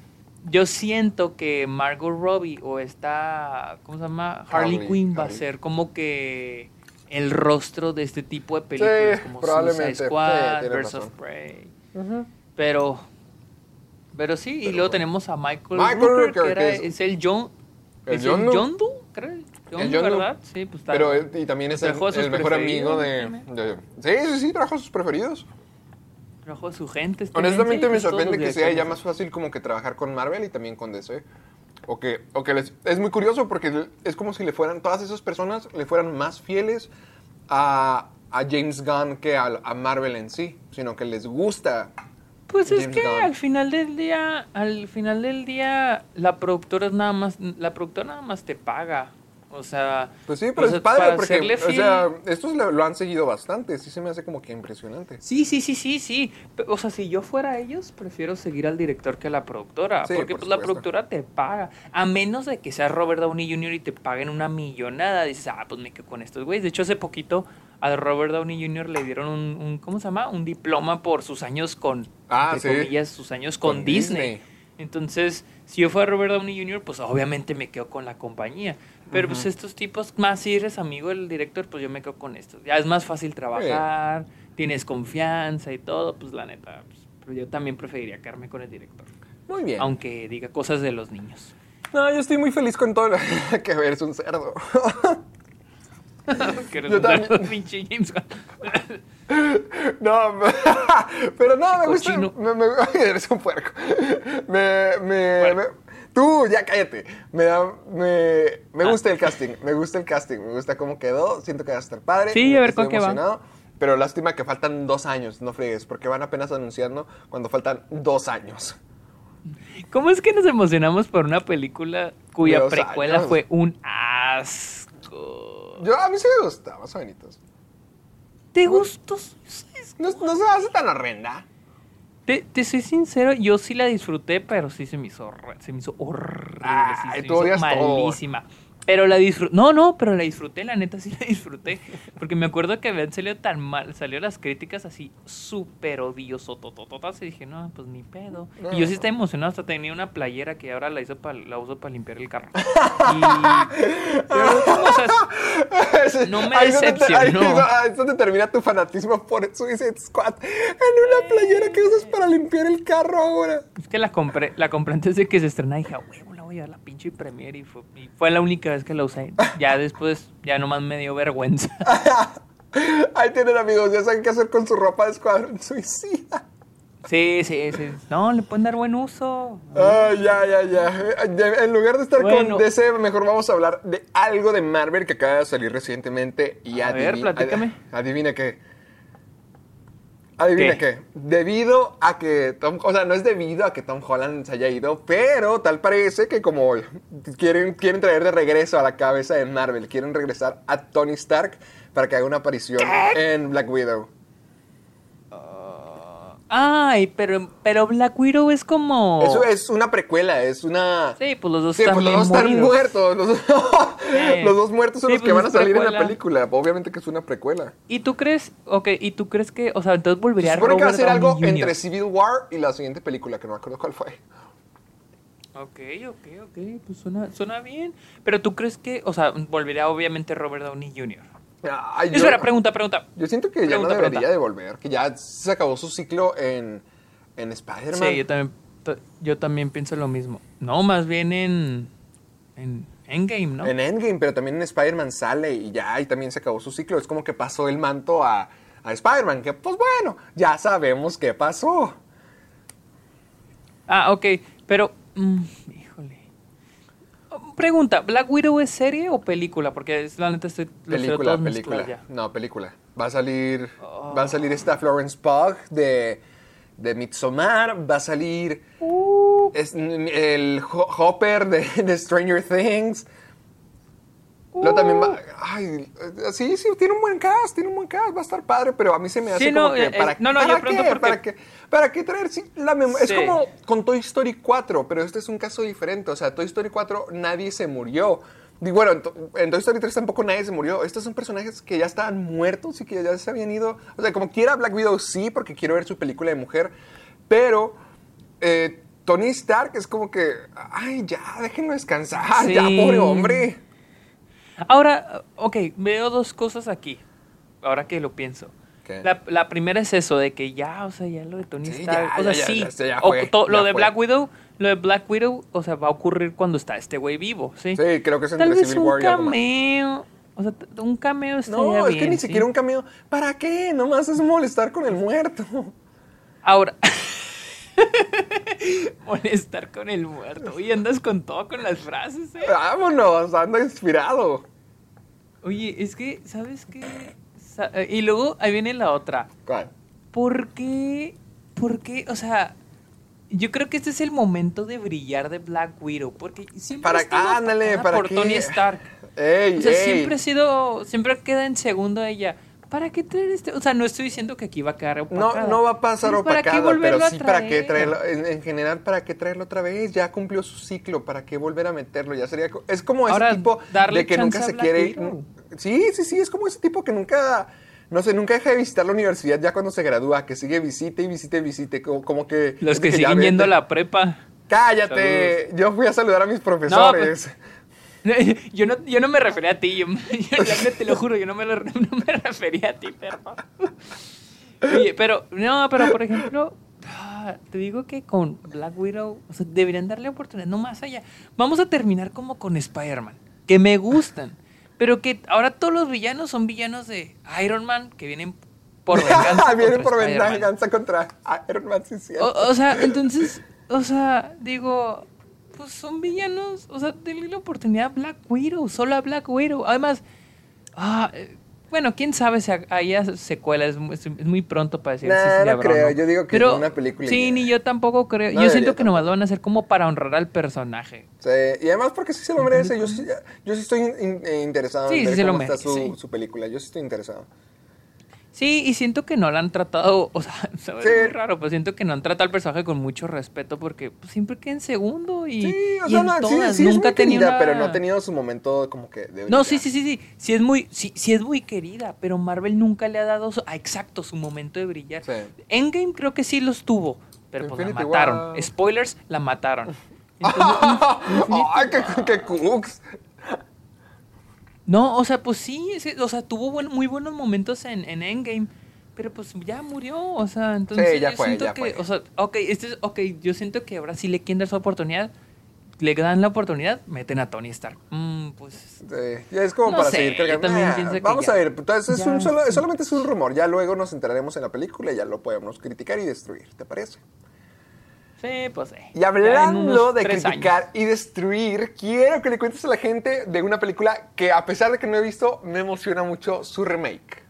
yo siento que Margot Robbie o esta, ¿cómo se llama? Harley, Harley, Quinn va a ser como que el rostro de este tipo de películas, Sí, como probablemente. Suicide Squad, Sí, Birds of. Prey. Pero, pero sí, y luego bueno. tenemos a Michael, Michael Rooker, Rooker, que era- que es, es- el John, ¿El es el Yondu? Yondu, creo. Yondu, Yondu. ¿verdad? Sí, pues está. Pero él- y también es el, el mejor amigo de, preferidos, de- Sí, sí, sí, trajo a sus preferidos. Trajo a su gente. este Honestamente men, me sorprende que sea ya más fácil como que trabajar con Marvel y también con DC. O que, o que les- es muy curioso porque es como si le fueran, todas esas personas le fueran más fieles a, a James Gunn que a, a Marvel en sí, sino que les gusta. Pues es que Gunn. al final del día, al final del día, la productora es nada más, la productora nada más te paga. O sea, Pues sí, pero o sea, es padre porque, o sea, estos lo, lo han seguido bastante, sí se me hace como que impresionante. Sí, sí, sí, sí, sí. O sea, si yo fuera ellos, prefiero seguir al director que a la productora. Sí, porque por pues la productora te paga. A menos de que sea Robert Downey Jr. y te paguen una millonada. Dices, ah, pues me quedo con estos güeyes. De hecho, hace poquito a Robert Downey Jr. le dieron un, un- ¿cómo se llama? Un diploma por sus años con, Ah, entre sí. comillas, sus años con, Con Disney. Disney. Entonces, si yo fuera Robert Downey Jr., pues obviamente me quedo con la compañía. Pero pues estos tipos, más si eres amigo del director, pues yo me quedo con estos. Ya es más fácil trabajar, tienes confianza y todo, pues la neta. pues, pero yo también preferiría quedarme con el director. Muy bien. Aunque diga cosas de los niños. No, yo estoy muy feliz con todo lo [LAUGHS] [LAUGHS] que eres un cerdo. que Yo también. pinche James. [LAUGHS] No, pero no, me gusta. Me, me- eres un puerco. Me, me, Puerco. Tú, ya cállate. Me, da- me, me Ah. gusta el casting. Me gusta el casting. Me gusta cómo quedó. Siento que va a estar padre. Sí, a ver con qué va. emocionado. Pero lástima que faltan dos años, no fregues, porque van apenas anunciando cuando faltan dos años. ¿Cómo es que nos emocionamos por una película cuya precuela años. fue un asco? Yo, a mí sí me gusta, más o menos. ¿Te gustó? No, no se hace tan horrenda. Te, te soy sincero, yo sí la disfruté, pero sí se me hizo, se me hizo horrible. sí, Ay, se me hizo todo. Pero la disfruté. No, no, pero la disfruté, la neta sí la disfruté. Porque me acuerdo que habían salido tan mal, salió las críticas así súper odioso, totototas, y dije, no, pues ni pedo. Y yo sí estaba emocionado, hasta tenía una playera que ahora la, hizo pa- la uso para limpiar el carro. Y, pero, o sea, [LAUGHS] No me Ahí es donde te- ahí es decepcionó. ahí es donde termina tu fanatismo por Suicide Squad. En una playera que usas para limpiar el carro ahora. Es que la compré, la compré antes de que se estrenara y dije, "A huevo, voy a la pinche premiere y fue, y fue la única vez que la usé. Ya [LAUGHS] después, ya nomás me dio vergüenza. [LAUGHS] Ahí tienen amigos, ya saben qué hacer con su ropa de escuadrón suicida. Sí, sí, sí. No, le pueden dar buen uso. Ay, ya, ya, ya. Ya, En lugar de estar Bueno. con DC, mejor vamos a hablar de algo de Marvel que acaba de salir recientemente. Y A ver, adivi- platícame. ad- Adivina qué. Adivina ¿Qué? Debido a que Tom, o sea, no es debido a que Tom Holland se haya ido, pero tal parece que como quieren, quieren traer de regreso a la cabeza de Marvel, quieren regresar a Tony Stark para que haga una aparición en Black Widow. Ay, pero, pero Black Widow es como... Eso es una precuela, es una... Sí, pues los dos Sí, están pues los bien dos están muertos. Los, [LAUGHS] Sí. los dos muertos son Sí, los que pues van a salir en la película. Obviamente que es una precuela. ¿Y tú crees, ok, y tú crees que, o sea, entonces Se volvería supone que va a Robert ser algo Jr.? entre Civil War y la siguiente película, que no me acuerdo cuál fue. Ok, ok, ok, pues suena, suena bien. Pero tú crees que, o sea, volvería obviamente Robert Downey Jr. Ay, yo, Espera, pregunta, pregunta. yo siento que ya no debería pregunta. de volver, que ya se acabó su ciclo en, en Spider-Man. Sí, yo también, t- yo también pienso lo mismo. No, más bien en, en Endgame, ¿no? En Endgame, pero también en Spider-Man sale y ya, y también se acabó su ciclo. Es como que pasó el manto a, a Spider-Man, que pues bueno, ya sabemos qué pasó. Ah, ok, pero... mm. Pregunta, ¿Black Widow es serie o película? Porque es- la neta estoy... Película, película. ya. No, película. Va a salir, va a salir esta Florence Pugh de, de Midsommar, va a salir Uh. es- el Ho- Hopper de, de Stranger Things. Luego también va, ay, eh, sí, sí, tiene un buen cast, tiene un buen cast, va a estar padre, pero a mí se me hace Sí, como no, que, eh, ¿para, eh, no, no, yo ¿para qué? porque- ¿Para qué? ¿Para qué traer sí, la memoria? Sí. Es como con Toy Story 4, pero este es un caso diferente, o sea, Toy Story 4 nadie se murió. Y bueno, en, To- en Toy Story 3 tampoco nadie se murió. Estos son personajes que ya estaban muertos y que ya se habían ido. O sea, como quiera Black Widow sí, porque quiero ver su película de mujer, pero eh, Tony Stark es como que, ay, ya, déjenlo descansar, ya, Sí. pobre hombre. Ahora, ok, veo dos cosas aquí. Ahora que lo pienso. La, la primera es eso, de que ya, o sea, ya lo de Tony Sí, Stark. ya, o sea, ya, sí. ya, ya o to- lo de fue. Black Widow, lo de Black Widow, o sea, va a ocurrir cuando está este güey vivo, ¿sí? Sí, creo que es Tal entre vez Civil un War y cameo. O sea, un cameo estaría No, es bien, que ni ¿sí? siquiera un cameo. ¿Para qué? Nomás es molestar con el muerto. Ahora. [LAUGHS] [LAUGHS] Molestar con el muerto. Oye, andas con todo con las frases, ¿eh? Vámonos, ando inspirado. Oye, es que, ¿sabes qué? Sa- Y luego ahí viene la otra. ¿Cuál? ¿Por qué? ¿Por qué? O sea, yo creo que este es el momento de brillar de Black Widow. Porque siempre Para- ha estado ándale, ¿para por qué? Tony Stark. Ey, O sea, ey. siempre ha sido. Siempre queda en segundo ella. ¿Para qué traer este? O sea, no estoy diciendo que aquí va a quedar No, opacada. no va a pasar Pero ¿para qué opacada, pero sí para qué traer? traerlo. En, en general, ¿para qué traerlo otra vez? Ya cumplió su ciclo, ¿para qué volver a meterlo? Ya sería. Es como ese tipo darle de que nunca se quiere. Widow. Sí, sí, sí, es como ese tipo que nunca. No sé, nunca deja de visitar la universidad ya cuando se gradúa, que sigue visite y visite y visite, como, como que... Los que ya siguen yendo a la prepa. Cállate, yo fui a saludar a mis profesores. [LAUGHS] Yo no, yo no me refería a ti, yo, [LAUGHS] te lo juro, yo no me, lo- [LAUGHS] no me refería a ti, perro. Oye, pero, no, pero por ejemplo, ah, te digo que con Black Widow, o sea, deberían darle oportunidad, no más allá. Vamos a terminar como con Spider-Man, que me gustan, pero que ahora todos los villanos son villanos de Iron Man, que vienen por venganza. Vienen por venganza contra Iron Man, sí. O, o sea, entonces, o sea, digo, pues son villanos, o sea, denle la oportunidad a Black Widow, solo a Black Widow. Además, ah, eh, bueno, quién sabe si haya secuelas, es, muy- es muy pronto para decir Nah, si no creo, yo digo que Pero, una película Sí, ni yo tampoco creo. No yo siento que nomás lo van a hacer como para honrar al personaje. Sí, y además porque sí se lo merece. Yo sí, yo sí estoy in- eh, interesado Sí, en sí ver se lo cómo está su, merece, sí. su película. Yo sí estoy interesado. Sí, y siento que no la han tratado, o sea. [LAUGHS] Sí. es muy raro, pues siento que no han tratado al personaje con mucho respeto porque pues, siempre queda en segundo y, Sí, o y sea, en no, sí, todas, sí es nunca ha tenido una- pero no ha tenido su momento como que de No, sí, sí, sí, sí. Sí es muy, sí, sí es muy querida, pero Marvel nunca le ha dado su- ah, exacto su momento de brillar. Endgame creo que sí los tuvo, pero pues la mataron. War. Spoilers, la mataron. [LAUGHS] Entonces, ¡Ay, qué, qué cooks! No, o sea, pues sí, sí, o sea, tuvo buen- muy buenos momentos en, en Endgame, pero pues ya murió, o sea, entonces Sí, ya yo fue, siento ya que, fue. o sea, ok, este es, ok, yo siento que ahora sí le quieren dar su oportunidad, le dan la oportunidad, meten a Tony Stark. Mm, pues Sí, ya es como No para sé, seguir cargando. Nah, que vamos a ver, entonces es un solo- solamente es un rumor. Ya luego nos enteraremos en la película y ya lo podemos criticar y destruir. ¿Te parece? Sí, pues sí. Y hablando de criticar años. y destruir, quiero que le cuentes a la gente de una película que a pesar de que no he visto, me emociona mucho su remake.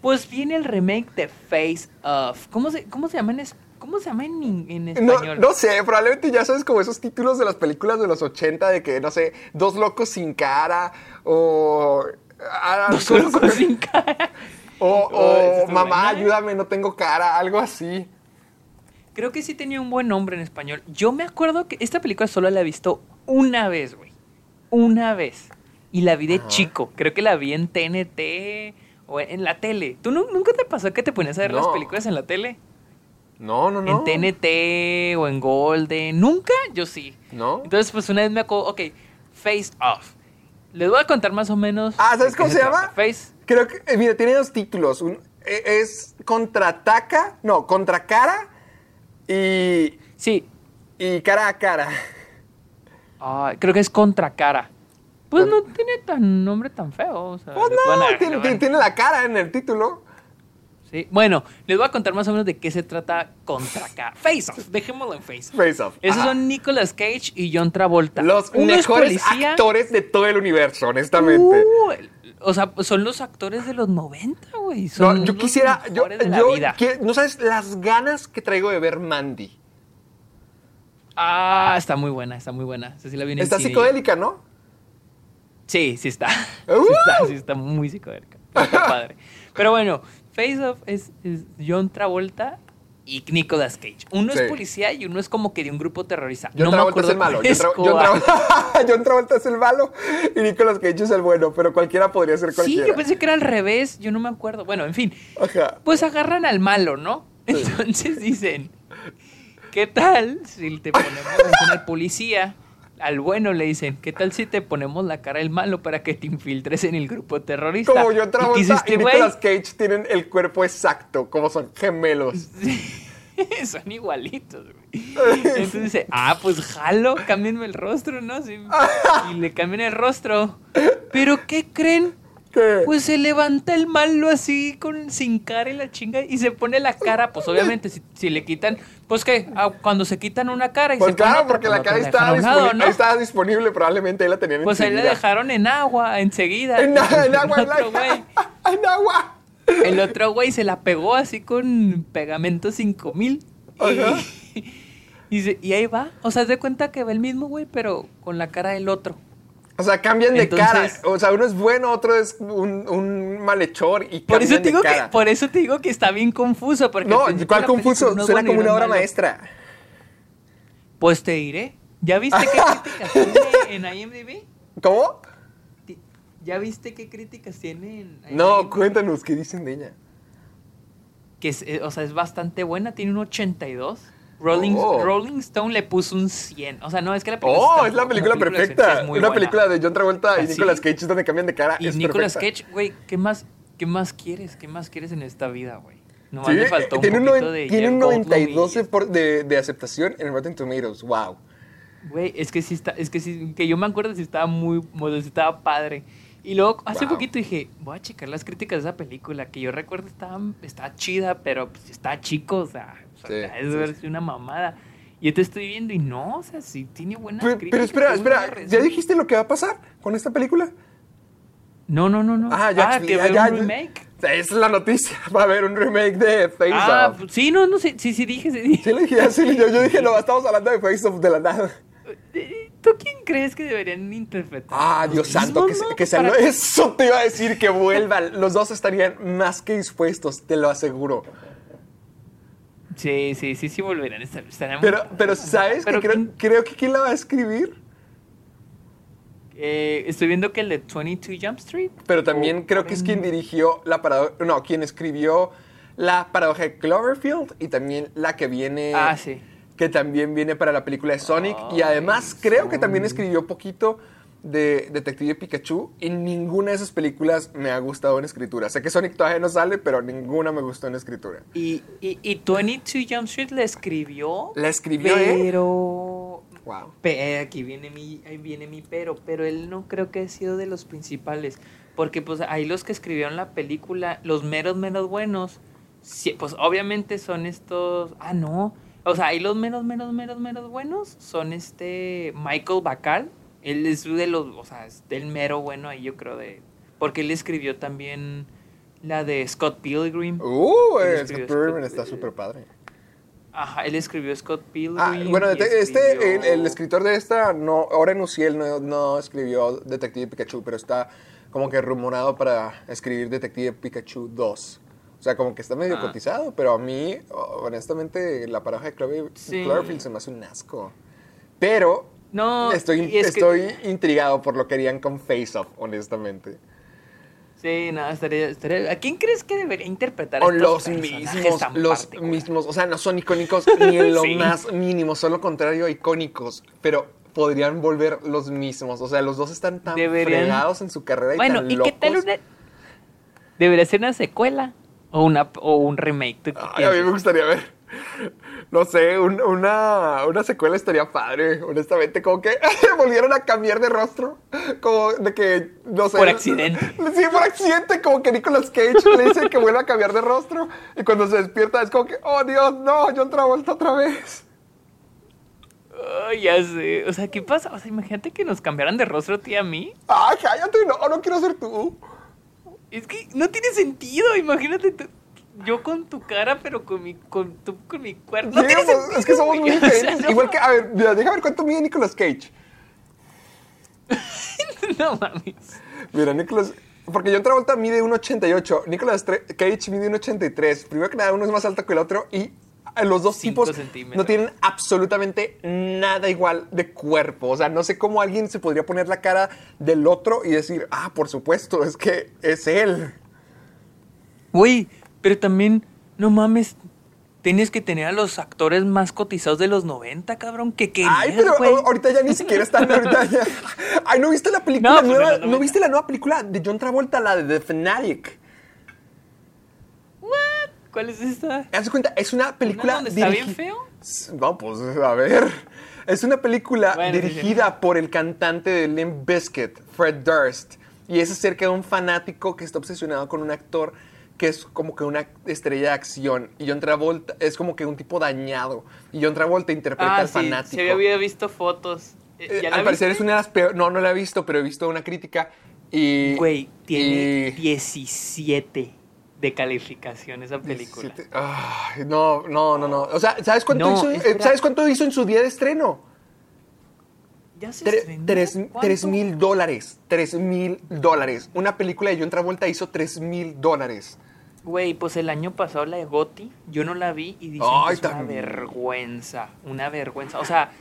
Pues viene el remake de Face Off. ¿Cómo se, cómo se llama en, es- cómo se llama en, español? no sé, probablemente ya sabes como esos títulos de las películas de los 80 de que, no sé, dos locos sin cara o... ah, Dos locos sin cara. O, [LAUGHS] Oh, o, mamá, ayúdame, no tengo cara, algo así. Creo que sí tenía un buen nombre en español. Yo me acuerdo que esta película solo la he visto una vez, güey. Una vez. Y la vi de Ajá. chico. Creo que la vi en TNT o en la tele. ¿Tú nu- nunca te pasó que te ponías a ver las películas en la tele? No, no, no. En TNT o en Golden. ¿Nunca? Yo sí. ¿No? Entonces, pues una vez me acuerdo, ok, Face Off. Les voy a contar más o menos. Ah, ¿sabes cómo se llama? Face. Creo que, eh, mira, tiene dos títulos. Un- eh, es Contraataca, no, Contracara y, Sí. y Cara a Cara. Ah, creo que es Contracara. Pues no tiene tan nombre tan feo. O sea, Pues no, tiene, la cara en el título. Sí. Bueno, les voy a contar más o menos de qué se trata contra acá. Face Off, dejémoslo en Face Off. Face Off. Esos Ajá. son Nicolas Cage y John Travolta. Los Uno mejores actores de todo el universo, honestamente. Uh, o sea, son los actores de los 90, güey. No, Son yo los quisiera, yo, yo vida. qui- no sabes las ganas que traigo de ver Mandy. Ah, está muy buena, está muy buena. Sí la en Está psicodélica, ¿no? Sí, sí está. [LAUGHS] ¡Uh! Sí está, sí está muy psicodélica. Está padre. [LAUGHS] Pero bueno, Face Off es, es John Travolta y Nicolas Cage. Uno Sí. es policía y uno es como que de un grupo terrorista. John no me Travolta es acuerdo el malo. John, es. Travolta, es el malo y Nicolas Cage es el bueno, pero cualquiera podría ser Sí, cualquiera. yo pensé que era al revés. Yo no me acuerdo. Bueno, en fin. Ajá. Pues agarran al malo, ¿no? Sí. Entonces dicen, ¿qué tal si te ponemos al policía? Al bueno le dicen, ¿qué tal si te ponemos la cara del malo para que te infiltres en el grupo terrorista? Como John ¿Y Travolta y, hiciste, güey? Nicolas Cage tienen el cuerpo exacto, como son gemelos. [LAUGHS] Son igualitos, güey. [LAUGHS] Entonces dice, ah, pues jalo, cámbienme el rostro, ¿no? Sí. [LAUGHS] Y le cambian el rostro. ¿Pero qué creen? ¿Qué? Pues se levanta el malo así con sin cara y la chinga y se pone la cara, pues obviamente si, si le quitan, pues que cuando se quitan una cara y Pues se claro, otra, porque pues la cara otra está dejan a un lado, disponible, ¿no? ahí estaba disponible, probablemente ahí la tenían Pues ahí enseguida. dejaron en agua enseguida. En, Y en agua, en [LAUGHS] otro agua. En agua. el otro güey se la pegó así con pegamento 5000 Ajá. y, [LAUGHS] y, se- y ahí va, o sea, haz de cuenta que va el mismo güey, pero con la cara del otro. O sea, cambian de Entonces- cara. O sea, uno es bueno, otro es un, un malhechor y Por eso, te digo de que, cara. por eso te digo que está bien confuso. Porque No, ¿cuál confuso? es Suena bueno como una obra malo. maestra. Pues te diré. ¿Ya viste qué [LAUGHS] críticas tiene en IMDb? ¿Cómo? ¿Ya viste qué críticas tiene en IMDb? No, cuéntanos, ¿qué dicen de ella? Que es, eh, o sea, es bastante buena, tiene un 82. Rolling, Oh. Rolling Stone le puso un 100. O sea, no, es que la película Oh, está- es la película acción perfecta. sí es muy Una buena. película de John Travolta y Así. Nicolas Cage donde cambian de cara. Y es Nicolas perfecta. Cage, güey, ¿qué más, ¿qué más quieres? ¿Qué más quieres en esta vida, güey? Nomás Sí, le faltó un tiene un, poquito noven- de tiene un Jeff Goldblum 92 y- de, de, aceptación en Rotten Tomatoes. Wow. Güey, es que sí está, es que sí, que yo me acuerdo si estaba muy, si estaba padre. Y luego hace Wow. poquito dije, voy a checar las críticas de esa película, que yo recuerdo estaba, estaba chida, pero pues está chico, o sea, o sea, Sí, es sí, verse una mamada. Y yo te estoy viendo y no, o sea, sí tiene buenas Pero, críticas. pero espera, buena espera. ¿Ya dijiste lo que va a pasar con esta película? No, no, no, no. Ah, ya. que ya, ya, un remake. Esa es la noticia. [LAUGHS] Va a haber un remake de Face Ah, Off. pues, sí, no, no, sí, sí, sí dije, sí dije. Sí, le dije, sí, yo, yo dije, no, estamos hablando de Face Off de la nada. ¿Tú quién crees que deberían interpretar? Ah, ¿Los Dios santo, que, que se [LAUGHS] Eso te iba a decir, que vuelvan. Los dos estarían más que dispuestos, te lo aseguro. Sí, sí, sí, sí volverán estarán Pero, pero ¿sabes? Pero que creo, ¿quién- creo que quién la va a escribir. Eh, estoy viendo que el de 22 Jump Street. Pero también o- creo que es quien dirigió la paradoja. No, quien escribió la paradoja de Cloverfield y también la que viene. Ah, sí. Que también viene para la película de Sonic. y además creo que también escribió poquito de Detective Pikachu. Y ninguna de esas películas me ha gustado en escritura. Sé que Sonic todavía no sale, pero ninguna me gustó en escritura. Y, y, y 22 Jump Street la escribió. La escribió, ¿eh? Pero. Wow. Pe- aquí viene mi, ahí viene mi pero, pero él no creo que ha sido de los principales, porque pues ahí los que escribieron la película, los meros menos buenos, sí, pues obviamente son estos, ah no, o sea, ahí los menos menos menos menos buenos son este Michael Bacall, él es de los, o sea, es del mero bueno ahí yo creo de, porque él escribió también la de Scott Pilgrim, Uh, eh, Scott Pilgrim está súper padre. ajá, él escribió Scott Pilgrim, Ah, bueno, de- este, el, escribió- el escritor de esta, no, Oren Uciel no, no escribió Detective Pikachu, pero está como que rumorado para escribir Detective Pikachu 2. O sea, como que está medio Ah. cotizado, pero a mí, honestamente, la paradoja de Clover- Sí. Cloverfield se me hace un asco. Pero No, estoy, que- estoy intrigado por lo que harían con Face Off, honestamente. Sí, no, estaría, estaría- ¿A quién crees que debería interpretar O los mismos, tan los mismos, o sea, no son icónicos ni en [LAUGHS] lo Sí. más mínimo, son lo contrario, icónicos, pero podrían volver los mismos, o sea, los dos están tan Deberían- fregados en su carrera y Bueno, tan ¿y qué tal una...? Debería ser una secuela o, una, o un remake. ¿tú qué Ay, a mí me gustaría ver, No sé, un- una, una secuela estaría padre, honestamente. Como que [LAUGHS] volvieron a cambiar de rostro. Como de que, no sé. Por accidente. Sí, por accidente. Como que Nicolas Cage le dice que vuelve a cambiar de rostro. Y cuando se despierta es como que, oh Dios, no, John Travolta otra vez. Ya sé. O sea, ¿qué pasa? O sea, imagínate que nos cambiaran de rostro a ti a mí. Ay, cállate, no, no quiero ser tú. Es que no tiene sentido. Imagínate tú- yo con tu cara, pero con mi, con, tú con mi cuerpo. No Sí, [LAUGHS] pues, sentido, es que somos muy güey. O sea, diferentes. no- Igual que, a ver, mira, déjame ver cuánto mide Nicolas Cage. [LAUGHS] No mames. Mira, Nicolas. Porque John Travolta mide 1,88. Nicolas Cage mide 1,83. Primero que nada, uno es más alto que el otro. Y eh, los dos tipos no tienen absolutamente nada igual de cuerpo. O sea, no sé cómo alguien se podría poner la cara del otro y decir, ah, por supuesto, es que es él. Güey, pero también, no mames. Tienes que tener a los actores más cotizados de los 90, cabrón. Que querías, Ay, pero ahorita ya ni siquiera están. Ahorita ya- [LAUGHS] Ay, ¿no viste la película No, pues, nueva? ¿No 90. viste la nueva película de John Travolta, la de The Fanatic? ¿Cuál es esta? Haz cuenta, es una película donde está bien feo? No, pues a ver. Es una película Bueno, sí, dirigida por el cantante de Limp Bizkit, Fred Durst. Y es acerca de un fanático que está obsesionado con un actor que es como que una estrella de acción. Y John Travolta es como que un tipo dañado. Y John Travolta interpreta Ah, al sí, fanático. se había visto fotos. Eh, Eh, ¿Ya la al parecer es una de las peores. No, no la he visto, pero he visto una crítica. Y. Güey, tiene y- 17 de calificación esa película. 17. Ay, no, no, no, no. O sea, ¿sabes cuánto, No, hizo, eh, espera. ¿sabes cuánto hizo en su día de estreno? ¿Ya se Tre- tres, tres mil dólares. Tres mil dólares. Una película de John Travolta hizo tres mil dólares. Güey, pues el año pasado la de Gotti, yo no la vi y dicen Ay, que es una vergüenza, una vergüenza. O sea,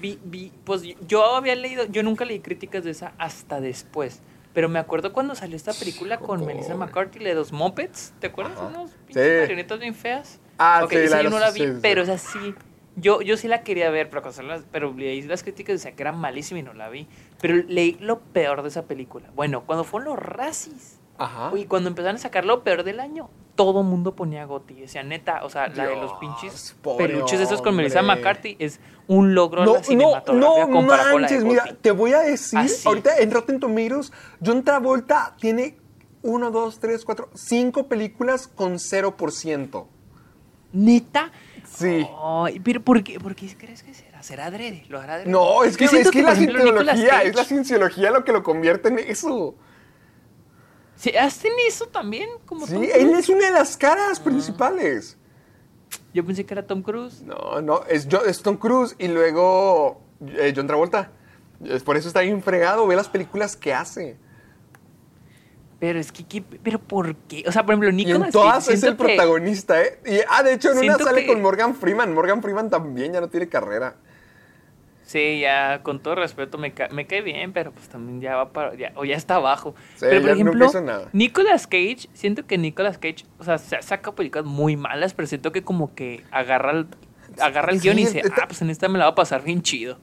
vi, vi, pues yo había leído, yo nunca leí críticas de esa hasta después. Pero me acuerdo cuando salió esta película con Melissa McCarthy, la de los Muppets, ¿te acuerdas? Unos pinches Sí. marionetas bien feas. Ah, sí, esa la yo no la vi, sí, sí. pero o sea, sí. Yo, yo sí la quería ver, pero, las- pero leí las críticas decía que era malísima y no la vi. Pero leí lo peor de esa película. Bueno, cuando fueron los racis. Ajá. Y cuando empezaron a sacar lo peor del año, todo mundo ponía Gotti. Decía, neta, o sea, la de los Dios, pinches peluches esos con Melissa. McCarthy es un logro No, de la no, no manches, mira, te voy a decir, Así. ahorita en Rotten Tomatoes, John Travolta tiene uno, dos, tres, cuatro, cinco películas con 0%. ¿Neta? Sí. Ay, pero ¿por qué, ¿por qué crees que será? ¿Será adrede? ¿Lo hará adrede? No, es que, es que la cienciología, es la cienciología lo que lo convierte en eso. ¿Sí, ¿Hacen eso también? Como Sí, Tom él es una de las caras principales. Yo pensé que era Tom Cruise. No, no, es, Jo- es Tom Cruise y luego eh, John Travolta. Es por eso está bien fregado, ve las películas que hace. Pero es que, ¿qué- ¿pero por qué? O sea, por ejemplo, Y Nicolas en todas Cage, es el que- protagonista, ¿eh? Y, ah, de hecho, en una sale que- con Morgan Freeman. Morgan Freeman también ya no tiene carrera. Sí, ya, con todo respeto, me, ca- me cae bien, pero pues también ya va para, ya, o ya está abajo. Sí, pero ya por no ejemplo, nada. Nicolas Cage, siento que Nicolas Cage, o sea, se saca películas muy malas, pero siento que como que agarra el, agarra el Sí, guion y dice, está- ah, pues en esta me la va a pasar bien chido.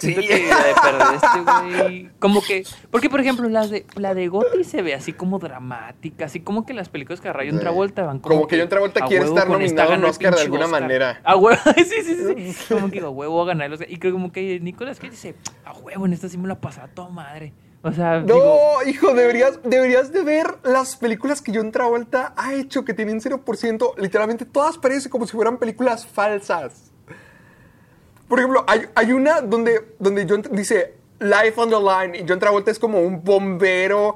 Siento Sí. que la de perder este güey, como que, porque por ejemplo, la de, la de Gotti se ve así como dramática, así como que las películas que agarra John Sí. Travolta van como Como que John Travolta a quiere estar nominado a un Oscar de alguna Oscar. manera. A huevo, [LAUGHS] sí, sí, sí, sí. Como que a huevo a ganar el Oscar. Y creo como que Nicolas Cage dice, a huevo, en esta sí me la pasaba toda madre. O sea, No, digo, hijo, deberías, deberías de ver las películas que John Travolta ha hecho que tienen 0%. Literalmente todas parecen como si fueran películas falsas. Por ejemplo, hay, hay una donde, donde John dice Life on the Line y John Travolta es como un bombero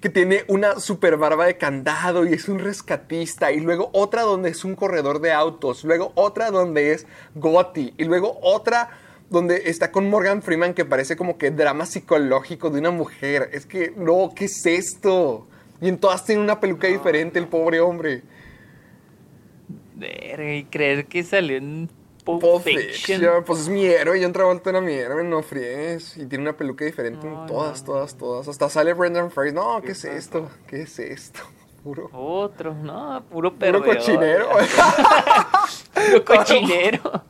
que tiene una super barba de candado y es un rescatista. Y luego otra donde es un corredor de autos. Luego otra donde es Gotti. Y luego otra donde está con Morgan Freeman que parece como que drama psicológico de una mujer. Es que, no, ¿qué es esto? Y en todas tiene una peluca diferente el pobre hombre. verga, y creer que salió en Pulp, Pulp Fiction. Fiction, Pues es mi héroe, John Travolta era mi héroe, no fríes. Y tiene una peluca diferente No, en todas, no. todas, todas. Hasta sale Brendan Fraser. No, ¿qué es esto? ¿Qué es esto? [LAUGHS] Puro, Otro, no, puro puro perdedor. cochinero. [LAUGHS] [LAUGHS] Puro cochinero.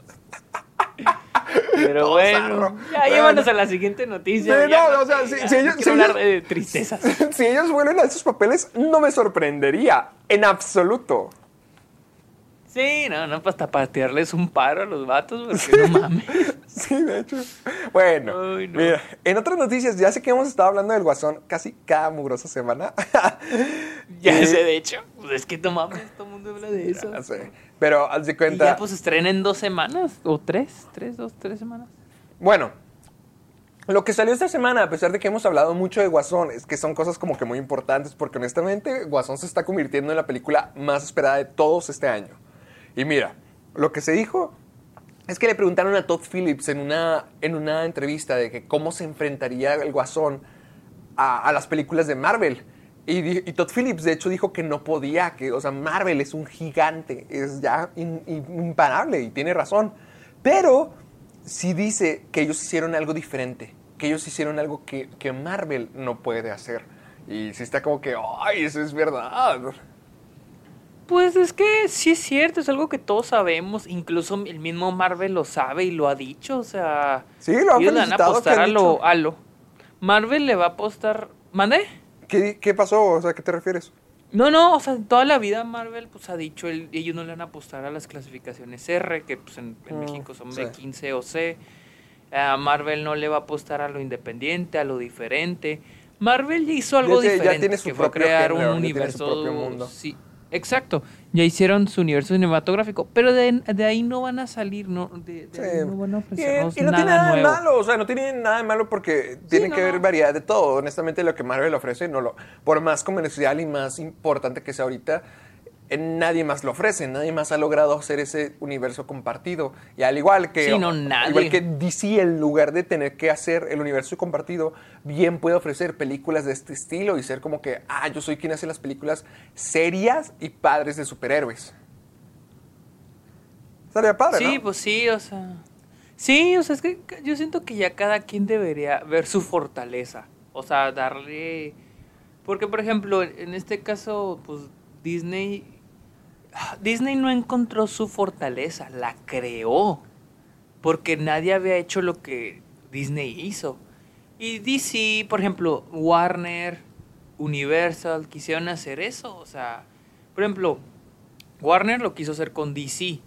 Pero Todo bueno, ya llévanos a la siguiente noticia. Sí, no, o sea, si- ellos- si hablar ellos- de tristezas. si ellos vuelven a esos papeles, no me sorprendería. En absoluto. Sí, no, no, pues hasta patearles un paro a los vatos, porque no mames. [LAUGHS] Sí, de hecho. Bueno, Ay, no. mira, en otras noticias, ya sé que hemos estado hablando del Guasón casi cada mugrosa semana. Ya [LAUGHS] Y- sé, de hecho. Pues es que no mames, todo el mundo habla de eso. Ya sé. Pero haz de Y cuenta. ya pues estrena en dos semanas, o tres, tres, dos, tres semanas. Bueno, lo que salió esta semana, a pesar de que hemos hablado mucho de Guasón, es que son cosas como que muy importantes, porque honestamente Guasón se está convirtiendo en la película más esperada de todos este año. Y mira, lo que se dijo es que le preguntaron a Todd Phillips en una, en una entrevista de que cómo se enfrentaría el Guasón a, las películas de Marvel. Y, Todd Phillips, de hecho, dijo que no podía, que, o sea, Marvel es un gigante, es ya imparable y tiene razón. Pero sí dice que ellos hicieron algo diferente, que ellos hicieron algo que, que Marvel no puede hacer. Y sí está como que, ay, eso es verdad. Pues es que sí es cierto, es algo que todos sabemos, incluso el mismo Marvel lo sabe y lo ha dicho, o sea... Sí, lo han ellos le van a apostar ¿qué a lo, dicho? a lo... Marvel le va a apostar... ¿Mande? ¿Qué, qué pasó? O sea, ¿a qué te refieres? No, no, o sea, toda la vida Marvel pues ha dicho, el- ellos no le van a apostar a las clasificaciones R, que pues en, en Mm, México son sí. B15 o C. A Marvel no le va a apostar a lo independiente, a lo diferente. Marvel hizo algo Ya tiene- ya diferente, tiene su que fue crear género, un tiene su universo... mundo. Sí, exacto. Ya hicieron su universo cinematográfico, pero de, de ahí no van a salir, no, de, de ahí Sí. no van a Y, ofrecernos y no nada tiene nada nuevo. de malo, o sea, no tiene nada de malo porque tiene que haber no. variedad de todo. Honestamente, lo que Marvel ofrece, no lo, por más comercial y más importante que sea ahorita, nadie más lo ofrece, nadie más ha logrado hacer ese universo compartido. Y al igual que, Sí, no, nadie. igual que DC, en lugar de tener que hacer el universo compartido, bien puede ofrecer películas de este estilo y ser como que, ah, yo soy quien hace las películas serias y padres de superhéroes. Estaría padre, Sí, ¿no? pues sí, o sea. Sí, o sea, es que yo siento que ya cada quien debería ver su fortaleza. O sea, darle. Porque, por ejemplo, en este caso, pues Disney. Disney no encontró su fortaleza, la creó. Porque nadie había hecho lo que Disney hizo. Y DC, por ejemplo, Warner, Universal, quisieron hacer eso. O sea, por ejemplo, Warner lo quiso hacer con DC.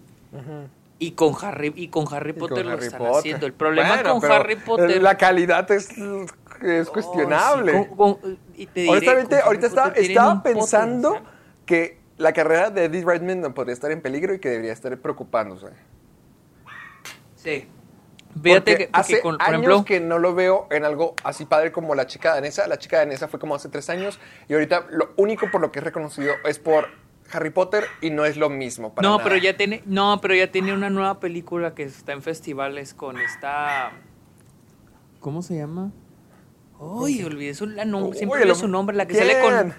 Y con Harry, y con Harry Y Potter con lo Harry están Potter. haciendo. El problema Bueno, con Harry Potter. La calidad es, es Oh, cuestionable. sí, con- con- y te diré, Honestamente, con Harry ahorita estaba pensando que la carrera de Eddie Redmayne podría estar en peligro y que debería estar preocupándose. Sí. Fíjate Porque que, porque hace con- por años ejemplo, que no lo veo en algo así padre como La chica danesa. La chica danesa fue como hace tres años y ahorita lo único por lo que es reconocido es por Harry Potter y no es lo mismo. para no, nada. pero ya tiene, no, pero ya tiene una nueva película que está en festivales con esta, ¿cómo se llama? Uy, olvidé su, la nom- Uy, siempre olvido lo- su nombre, la que ¿Quién? sale con,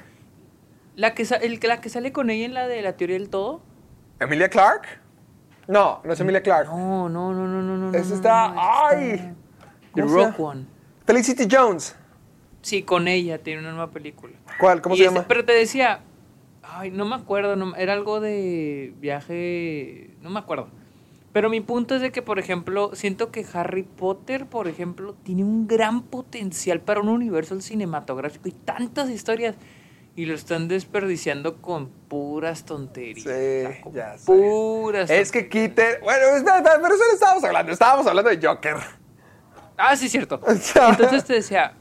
la que, el, la que sale con ella en la de la teoría del todo. ¿Emilia Clark? No, no es Emilia Clark. No, no, no, no, no, no. Esa ¡ay! The ¿Cómo se Rock? One. Felicity Jones. Sí, con ella tiene una nueva película. ¿Cuál? ¿Cómo Y se este- llama? Pero te decía, ay, no me acuerdo, era algo de viaje, no me acuerdo. Pero mi punto es de que, por ejemplo, siento que Harry Potter, por ejemplo, tiene un gran potencial para un universo cinematográfico y tantas historias. Y lo están desperdiciando con puras tonterías. Sí, con ya sé. Puras Es que quite. Bueno, espera, espera, pero eso no estábamos hablando. Estábamos hablando de Joker. Ah, sí, cierto. [LAUGHS] Entonces te decía,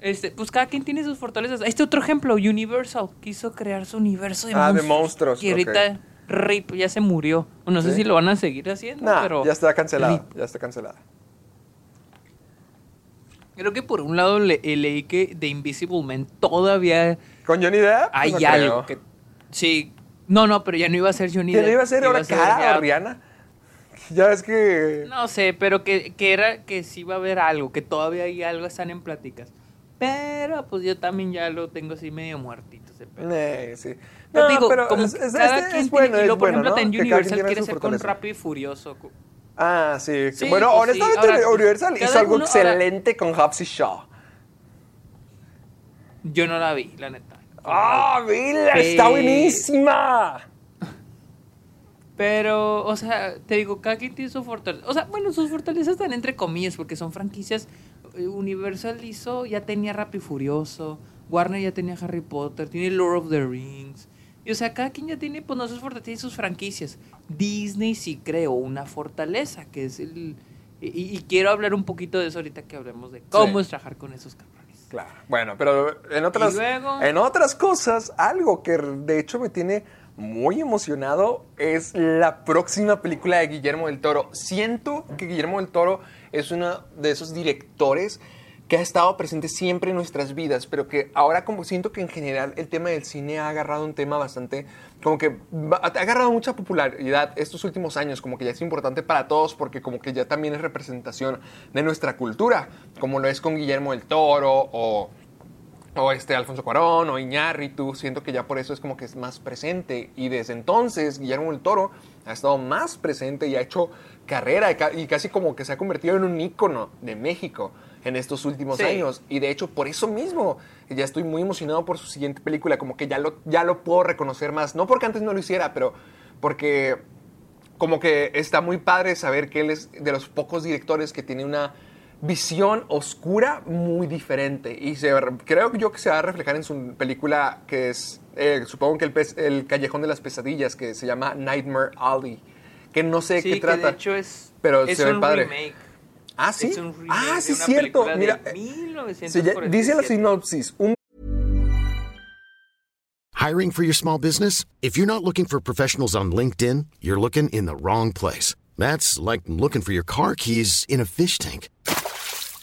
este, pues cada quien tiene sus fortalezas. Este otro ejemplo, Universal, quiso crear su universo de Ah, de monstruos. monstruos, Y ahorita RIP ya se murió. No sé Sí. si lo van a seguir haciendo, Nah, pero ya está cancelada. Ya está cancelada. Creo que por un lado le- eh, leí que de Invisible Man todavía ¿Con Johnny Depp? hay No algo creo. que sí, no, no, pero ya no iba a ser Johnny ¿Quién Depp, iba a ser iba ahora cara ya- Rihanna? Ya es que. No sé, pero que, que era que sí va a haber algo, que todavía hay algo, están en pláticas. Pero pues yo también ya lo tengo así medio muertito ese pedo. Eh, sí. Pero No, digo, pero como es, es- cada este quien es bueno, tiene, es por bueno, ejemplo, ¿no? en Universal quiere ser con. Rápido y Furioso. Ah, sí. Sí, bueno, pues sí. honestamente, Ahora, Universal hizo algo uno- ahora- excelente con Hobbs y Shaw. Yo no la vi, la neta. ¡Ah, mira! ¡Está buenísima! Pero, o sea, te digo, cada quien tiene su fortaleza. O sea, bueno, sus fortalezas están entre comillas, porque son franquicias. Universal hizo, ya tenía Rápido y Furioso. Warner ya tenía Harry Potter, tiene Lord of the Rings. Y o sea, cada quien ya tiene, pues no sus fortalezas, tiene sus franquicias. Disney sí creó una fortaleza, que es el... Y, y quiero hablar un poquito de eso ahorita que hablemos de cómo Sí. es trabajar con esos cabrones. Claro. Bueno, pero en otras, luego- en otras cosas, algo que de hecho me tiene muy emocionado es la próxima película de Guillermo del Toro. Siento que Guillermo del Toro es uno de esos directores que ha estado presente siempre en nuestras vidas, pero que ahora como siento que en general el tema del cine ha agarrado un tema bastante, como que ha agarrado mucha popularidad estos últimos años, como que ya es importante para todos porque como que ya también es representación de nuestra cultura, como lo es con Guillermo del Toro o este Alfonso Cuarón o Iñárritu, siento que ya por eso es como que es más presente. Y desde entonces Guillermo del Toro ha estado más presente y ha hecho carrera y ca- y casi como que se ha convertido en un ícono de México en estos últimos Sí. años y de hecho por eso mismo ya estoy muy emocionado por su siguiente película, como que ya lo, ya lo puedo reconocer más, no porque antes no lo hiciera, pero porque como que está muy padre saber que él es de los pocos directores que tiene una visión oscura muy diferente. Y se, creo yo que se va a reflejar en su película que es, eh, supongo que el, pez- el Callejón de las Pesadillas, que se llama Nightmare Alley. Que no sé Sí, qué que trata. de hecho es, pero es se ve un padre. remake. Ah, sí. Es un remake Ah, de sí, una cierto. película de Mira, eh, 1947. se ya- dice la sinopsis. Un Hiring for your small business? If you're not looking for professionals on LinkedIn, you're looking in the wrong place. That's like looking for your car keys in a fish tank.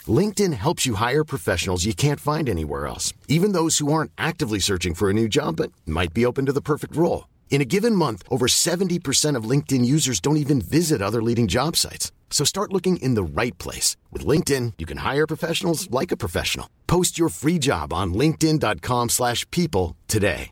LinkedIn helps you hire professionals you can't find anywhere else, even those who aren't actively searching for a new job but might be open to the perfect role. In a given month, over 70% of LinkedIn users don't even visit other leading job sites. So start looking in the right place. With LinkedIn, you can hire professionals like a professional. Post your free job on linkedin.com/people slash people today.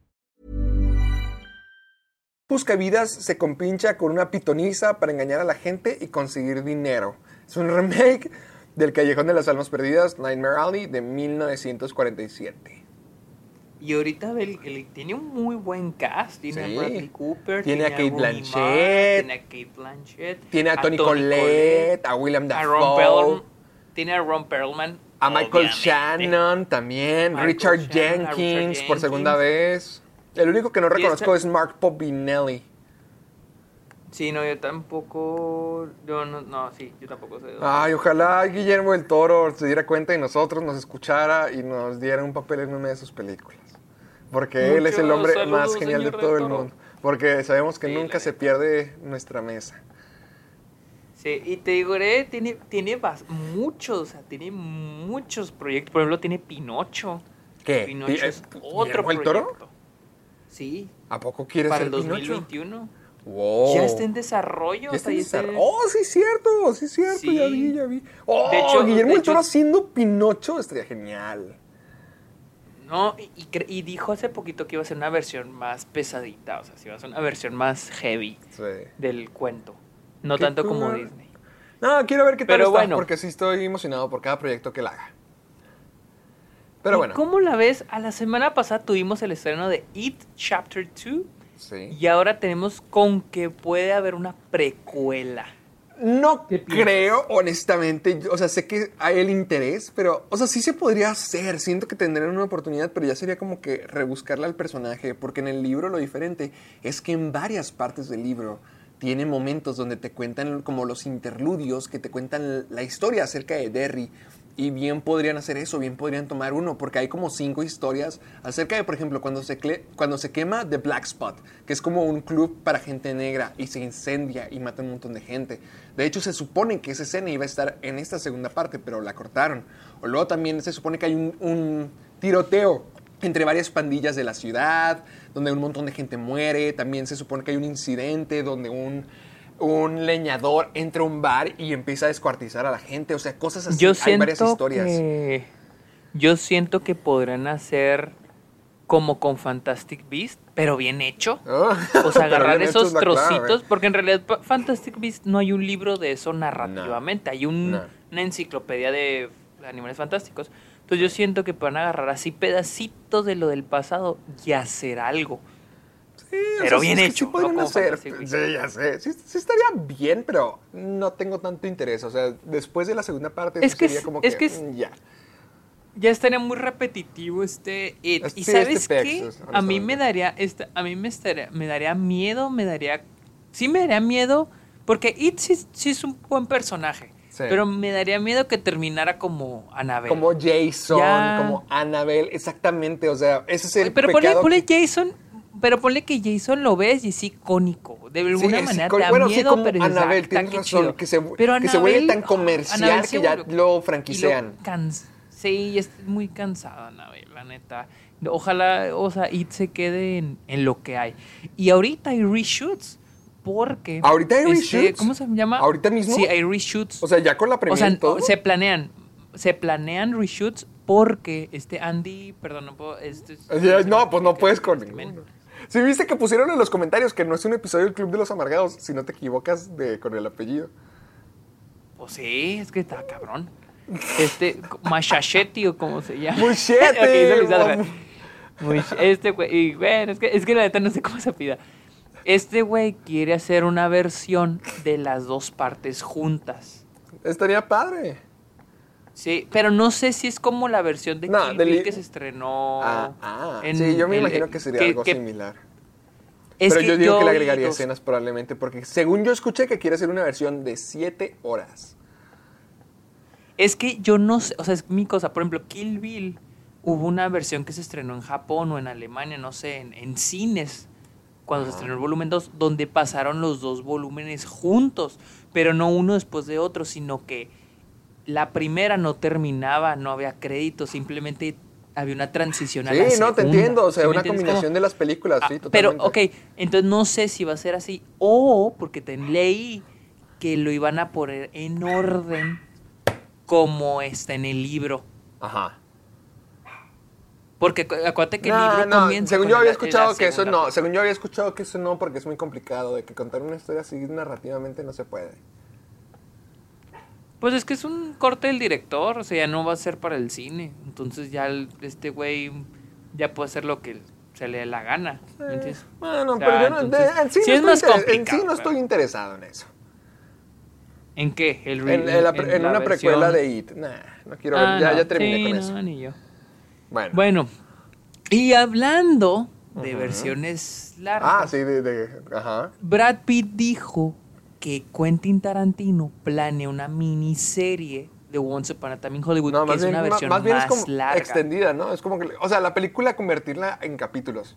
Se compincha con una pitoniza para engañar a la gente y conseguir dinero. Es un remake del Callejón de las Almas Perdidas, Nightmare Alley, de 1947. Y ahorita el- el- tiene un muy buen cast. Tiene Sí. a Bradley Cooper. Tiene a Kate Blanchett. Tiene a Kate Blanchett. Tiene a, Tony, Collette, a William a Ron Dafoe, Perlman. Tiene a Ron Perlman. a Michael obviamente. Shannon también, Michael Richard Shannon, a Richard Jenkins por segunda Jenkins. vez. El único que no reconozco esta- es Mark Popinelli. Sí, no, yo tampoco. Yo no, no, sí, yo tampoco sé. Ay, ojalá Guillermo del Toro se diera cuenta y nosotros nos escuchara y nos diera un papel en una de sus películas. Porque él es el hombre saludos, más genial de todo el mundo. Porque sabemos que Sí, nunca se pierde nuestra mesa. Sí, y te digo, eh, tiene, tiene muchos, o sea, tiene muchos proyectos. Por ejemplo, tiene Pinocho. ¿Qué? Pinocho ¿Ti- es eh, otro del Toro? proyecto. Sí, ¿A poco quieres para ser el Pinocho? 2021. Wow. Ya está en desarrollo. Ya o está sea, en está- desarrollo. Oh, sí, cierto, sí, cierto, ya vi, ya vi. Oh, De hecho- Guillermo del Toro hecho- haciendo Pinocho estaría genial. No, y, y y dijo hace poquito que iba a ser una versión más pesadita, o sea, si iba a ser una versión más heavy Sí. del cuento. No tanto como. Disney. No, quiero ver qué tal Pero está, bueno. porque sí estoy emocionado por cada proyecto que él haga. Pero ¿Y bueno. ¿Cómo la ves? A la semana pasada tuvimos el estreno de It Chapter 2 Sí. y ahora tenemos con que puede haber una precuela. No creo, honestamente. O sea, sé que hay el interés, pero, o sea, sí se podría hacer. Siento que tendrían una oportunidad, pero ya sería como que rebuscarle al personaje, porque en el libro lo diferente es que en varias partes del libro tiene momentos donde te cuentan como los interludios que te cuentan la historia acerca de Derry. Y bien podrían hacer eso, bien podrían tomar uno, porque hay como cinco historias acerca de, por ejemplo, cuando se, se quema The Black Spot, que es como un club para gente negra y se incendia y mata un montón de gente. De hecho, se supone que esa escena iba a estar en esta segunda parte, pero la cortaron. O luego también se supone que hay un, un tiroteo entre varias pandillas de la ciudad, donde un montón de gente muere. También se supone que hay un incidente donde un, un leñador entra a un bar y empieza a descuartizar a la gente. O sea, cosas así. Yo hay varias historias. que yo siento que podrán hacer como con Fantastic Beast, pero bien hecho. Oh, [LAUGHS] O sea, agarrar esos es la clave. trocitos, porque en realidad Fantastic Beast no hay un libro de eso narrativamente, hay un- No. una enciclopedia de animales fantásticos. Entonces yo siento que pueden agarrar así pedacitos de lo del pasado y hacer algo. Sí, o Pero sea, bien sí, hecho, Sí, no podrían hacer. Sí, ya sé. Sí, sí estaría bien, pero no tengo tanto interés. O sea, después de la segunda parte, Es que sería como es que, que es- mm, ya. ya estaría muy repetitivo este It. Este- y sí, sabes este qué? Texas, a mí me daría, esta, a mí me, estaría, me daría miedo, me daría, sí me daría miedo, porque It sí, sí es un buen personaje, Sí. pero me daría miedo que terminara como Annabelle. Como Jason, Ya. como Annabelle, exactamente. O sea, ese es el pero ponle, pecado ponle que- Jason, pero ponle que Jason lo ves y es icónico. De alguna es manera te da Bueno, sí, miedo, como pero dices, ah, tienes razón, chido. que se- Pero que se vuelve tan comercial Annabelle se que ya lo y franquicean. cans- sí, es muy cansada, Annabelle, la neta. Ojalá, o sea, It se quede en, en lo que hay. Y ahorita hay reshoots, porque... ¿Ahorita hay este, reshoots? ¿Cómo se llama? ¿Ahorita mismo? Sí, hay reshoots. O sea, ya con la O premiere sea, y todo. se planean, se planean reshoots porque este Andy, perdón, no puedo, este, Ya, No, pues no puedes con Men. ninguno. Si viste que pusieron en los comentarios que no es un episodio del Club de los Amargados, si no te equivocas de, con el apellido. Pues sí, es que está cabrón. Este, Machachetti o como se llama. Muchete, [LAUGHS] Ok, hizo Luis Alba. vamos. Much- Este güey, y bueno, es que, es que la neta no sé cómo se pida. Este güey quiere hacer una versión de las dos partes juntas. Estaría padre. Sí, pero no sé si es como la versión de No, Kill del- Bill que se estrenó. Ah, ah. en sí, yo me el- imagino que sería algo similar. es Pero yo digo que le agregaría dos- escenas probablemente, porque según yo escuché que quiere hacer una versión de 7 horas. Es que yo no sé, o sea, es mi cosa. Por ejemplo, Kill Bill, hubo una versión que se estrenó en Japón o en Alemania, no sé, en, en cines, cuando se estrenó el volumen 2, donde pasaron los dos volúmenes juntos, pero no uno después de otro, sino que la primera no terminaba, no había crédito, simplemente había una transición a Sí, la no, te entiendo. O sea, ¿Sí una combinación de las películas, Ah, sí, pero, totalmente. ok, entonces no sé si va a ser así. O porque te leí que lo iban a poner en orden como está en el libro. Ajá. Porque acu- acuérdate que el No, libro no, comienza. según yo había la escuchado que eso no, según yo había escuchado que eso no, porque es muy complicado, de que contar una historia así narrativamente no se puede. Pues es que es un corte del director, o sea, ya no va a ser para el cine. Entonces ya el- este güey ya puede hacer lo que se le dé la gana. ¿me entiendes? Bueno, O sea, pero yo no, de- entonces, en sí, sí no es más estoy interes- en sí complicado, no estoy pero- interesado en eso. ¿En qué? El En, en la- en en la una precuela de It. Nah, no quiero Ah, ver. Ya, no, ya terminé sí, con no, eso. ni yo. Bueno. Bueno, y hablando de versiones largas. Ah, sí, de, de- Ajá. Brad Pitt dijo que Quentin Tarantino planea una miniserie de Once Upon a Time in Hollywood, No, que más es bien, una versión más bien es más como larga. extendida, ¿no? Es como que, o sea, la película convertirla en capítulos.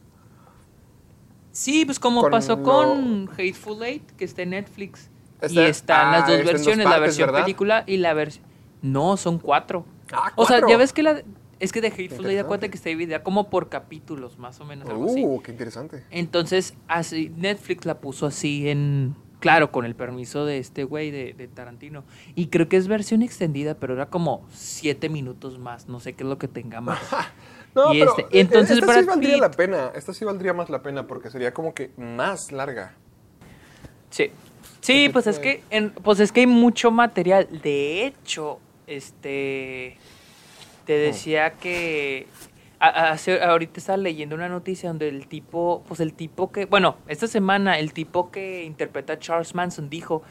Sí, pues como Con pasó lo- con Hateful Eight, que está en Netflix. Y están ah, las dos en dos versiones, la versión ¿verdad? película y la versión... No, son cuatro. Ah, O sea, ¿cuatro? ya ves que la... Es que de Hateful Eight cuenta que está dividida como por capítulos, más o menos, algo así. Uh, qué interesante. Entonces, así, Netflix la puso así en... Claro, con el permiso de este güey de, de Tarantino. Y creo que es versión extendida, pero era como siete minutos más. No sé qué es lo que tenga más. [LAUGHS] No, Y pero este- entonces esta Brad sí valdría la pena. Esta sí valdría más la pena porque sería como que más larga. Sí. Sí, pues es que en- pues es que hay mucho material. De hecho, este te decía que hace- ahorita estaba leyendo una noticia donde el tipo, pues el tipo que, bueno, esta semana el tipo que interpreta a Charles Manson dijo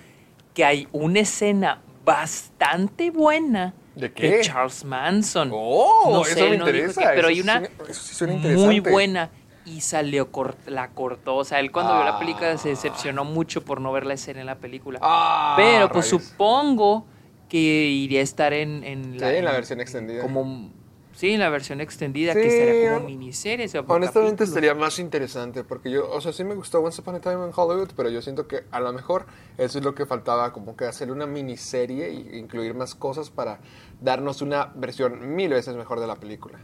que hay una escena bastante buena ¿De qué? Charles Manson. Oh, eso me no interesa, que- pero eso hay una sí muy buena y salió cort- la cortó. O sea, él cuando vio la película se Ah. decepcionó mucho por no ver la escena en la película. Ah, Pero pues rayos. supongo que iría a estar en, en Sí, en la versión extendida. Como, sí, la versión extendida, Sí, que sería como miniserie. Honestamente capítulos. estaría más interesante porque yo, o sea, sí me gustó Once Upon a Time in Hollywood, pero yo siento que a lo mejor eso es lo que faltaba, como que hacer una miniserie e incluir más cosas para darnos una versión mil veces mejor de la película.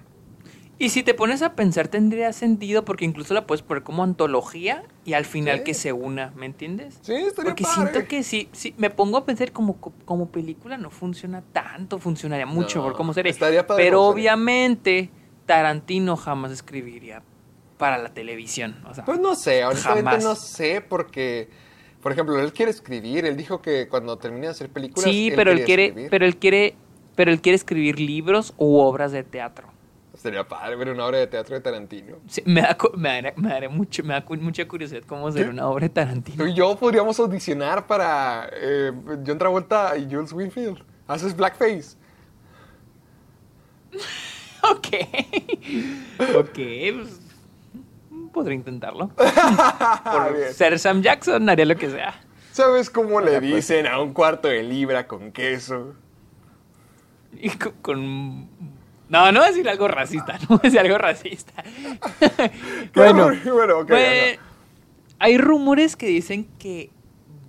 Y si te pones a pensar, tendría sentido porque incluso la puedes poner como antología y al final Sí. que se una, ¿me entiendes? Sí, estaría Porque padre. siento que si, si me pongo a pensar como, como película no funciona tanto, funcionaría mucho No, mejor como serie. estaría padre Pero obviamente Tarantino jamás escribiría para la televisión. O sea, Pues no sé, honestamente Jamás. no sé porque, por ejemplo, él quiere escribir, él dijo que cuando termine de hacer películas... sí, pero él quiere, escribir. pero él quiere, pero él quiere escribir libros u obras de teatro. Sería padre ver una obra de teatro de Tarantino. Sí, me, da, me, daría mucho, me da mucha curiosidad cómo sería una obra de Tarantino. Tú y yo podríamos audicionar para eh, John Travolta y Jules Winfield. Haces blackface. [LAUGHS] ok. ok, pues. Podría intentarlo. [LAUGHS] Ser Sam Jackson, haría lo que sea. ¿Sabes cómo le pues. dicen a un cuarto de libra con queso? Y co- con. No, no voy a decir algo racista, [LAUGHS] no voy a decir algo racista. [LAUGHS] bueno, bueno, ok, ajá. hay rumores que dicen que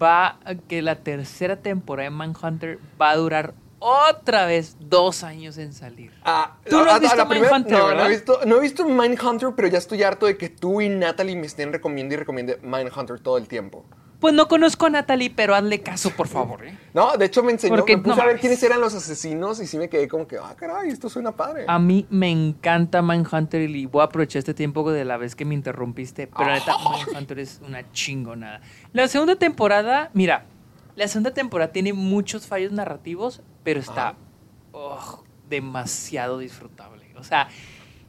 va que la tercera temporada de Manhunter va a durar otra vez dos años en salir. Ah, Tú no a- has a visto la primera- Mindhunter, no, no he visto, no he visto Mindhunter, pero ya estoy harto de que tú y Natalie me estén recomiendo y recomiende Mindhunter todo el tiempo. Pues no conozco a Natalie, pero hazle caso, por favor. ¿eh? No, de hecho me enseñó, Porque me puse no a ver mames. quiénes eran los asesinos y sí me quedé como que, ah, caray, esto suena padre. A mí me encanta Mindhunter y voy a aprovechar este tiempo de la vez que me interrumpiste. Pero la neta, Mindhunter es una chingonada. La segunda temporada, mira, la segunda temporada tiene muchos fallos narrativos, pero está oh, demasiado disfrutable. O sea,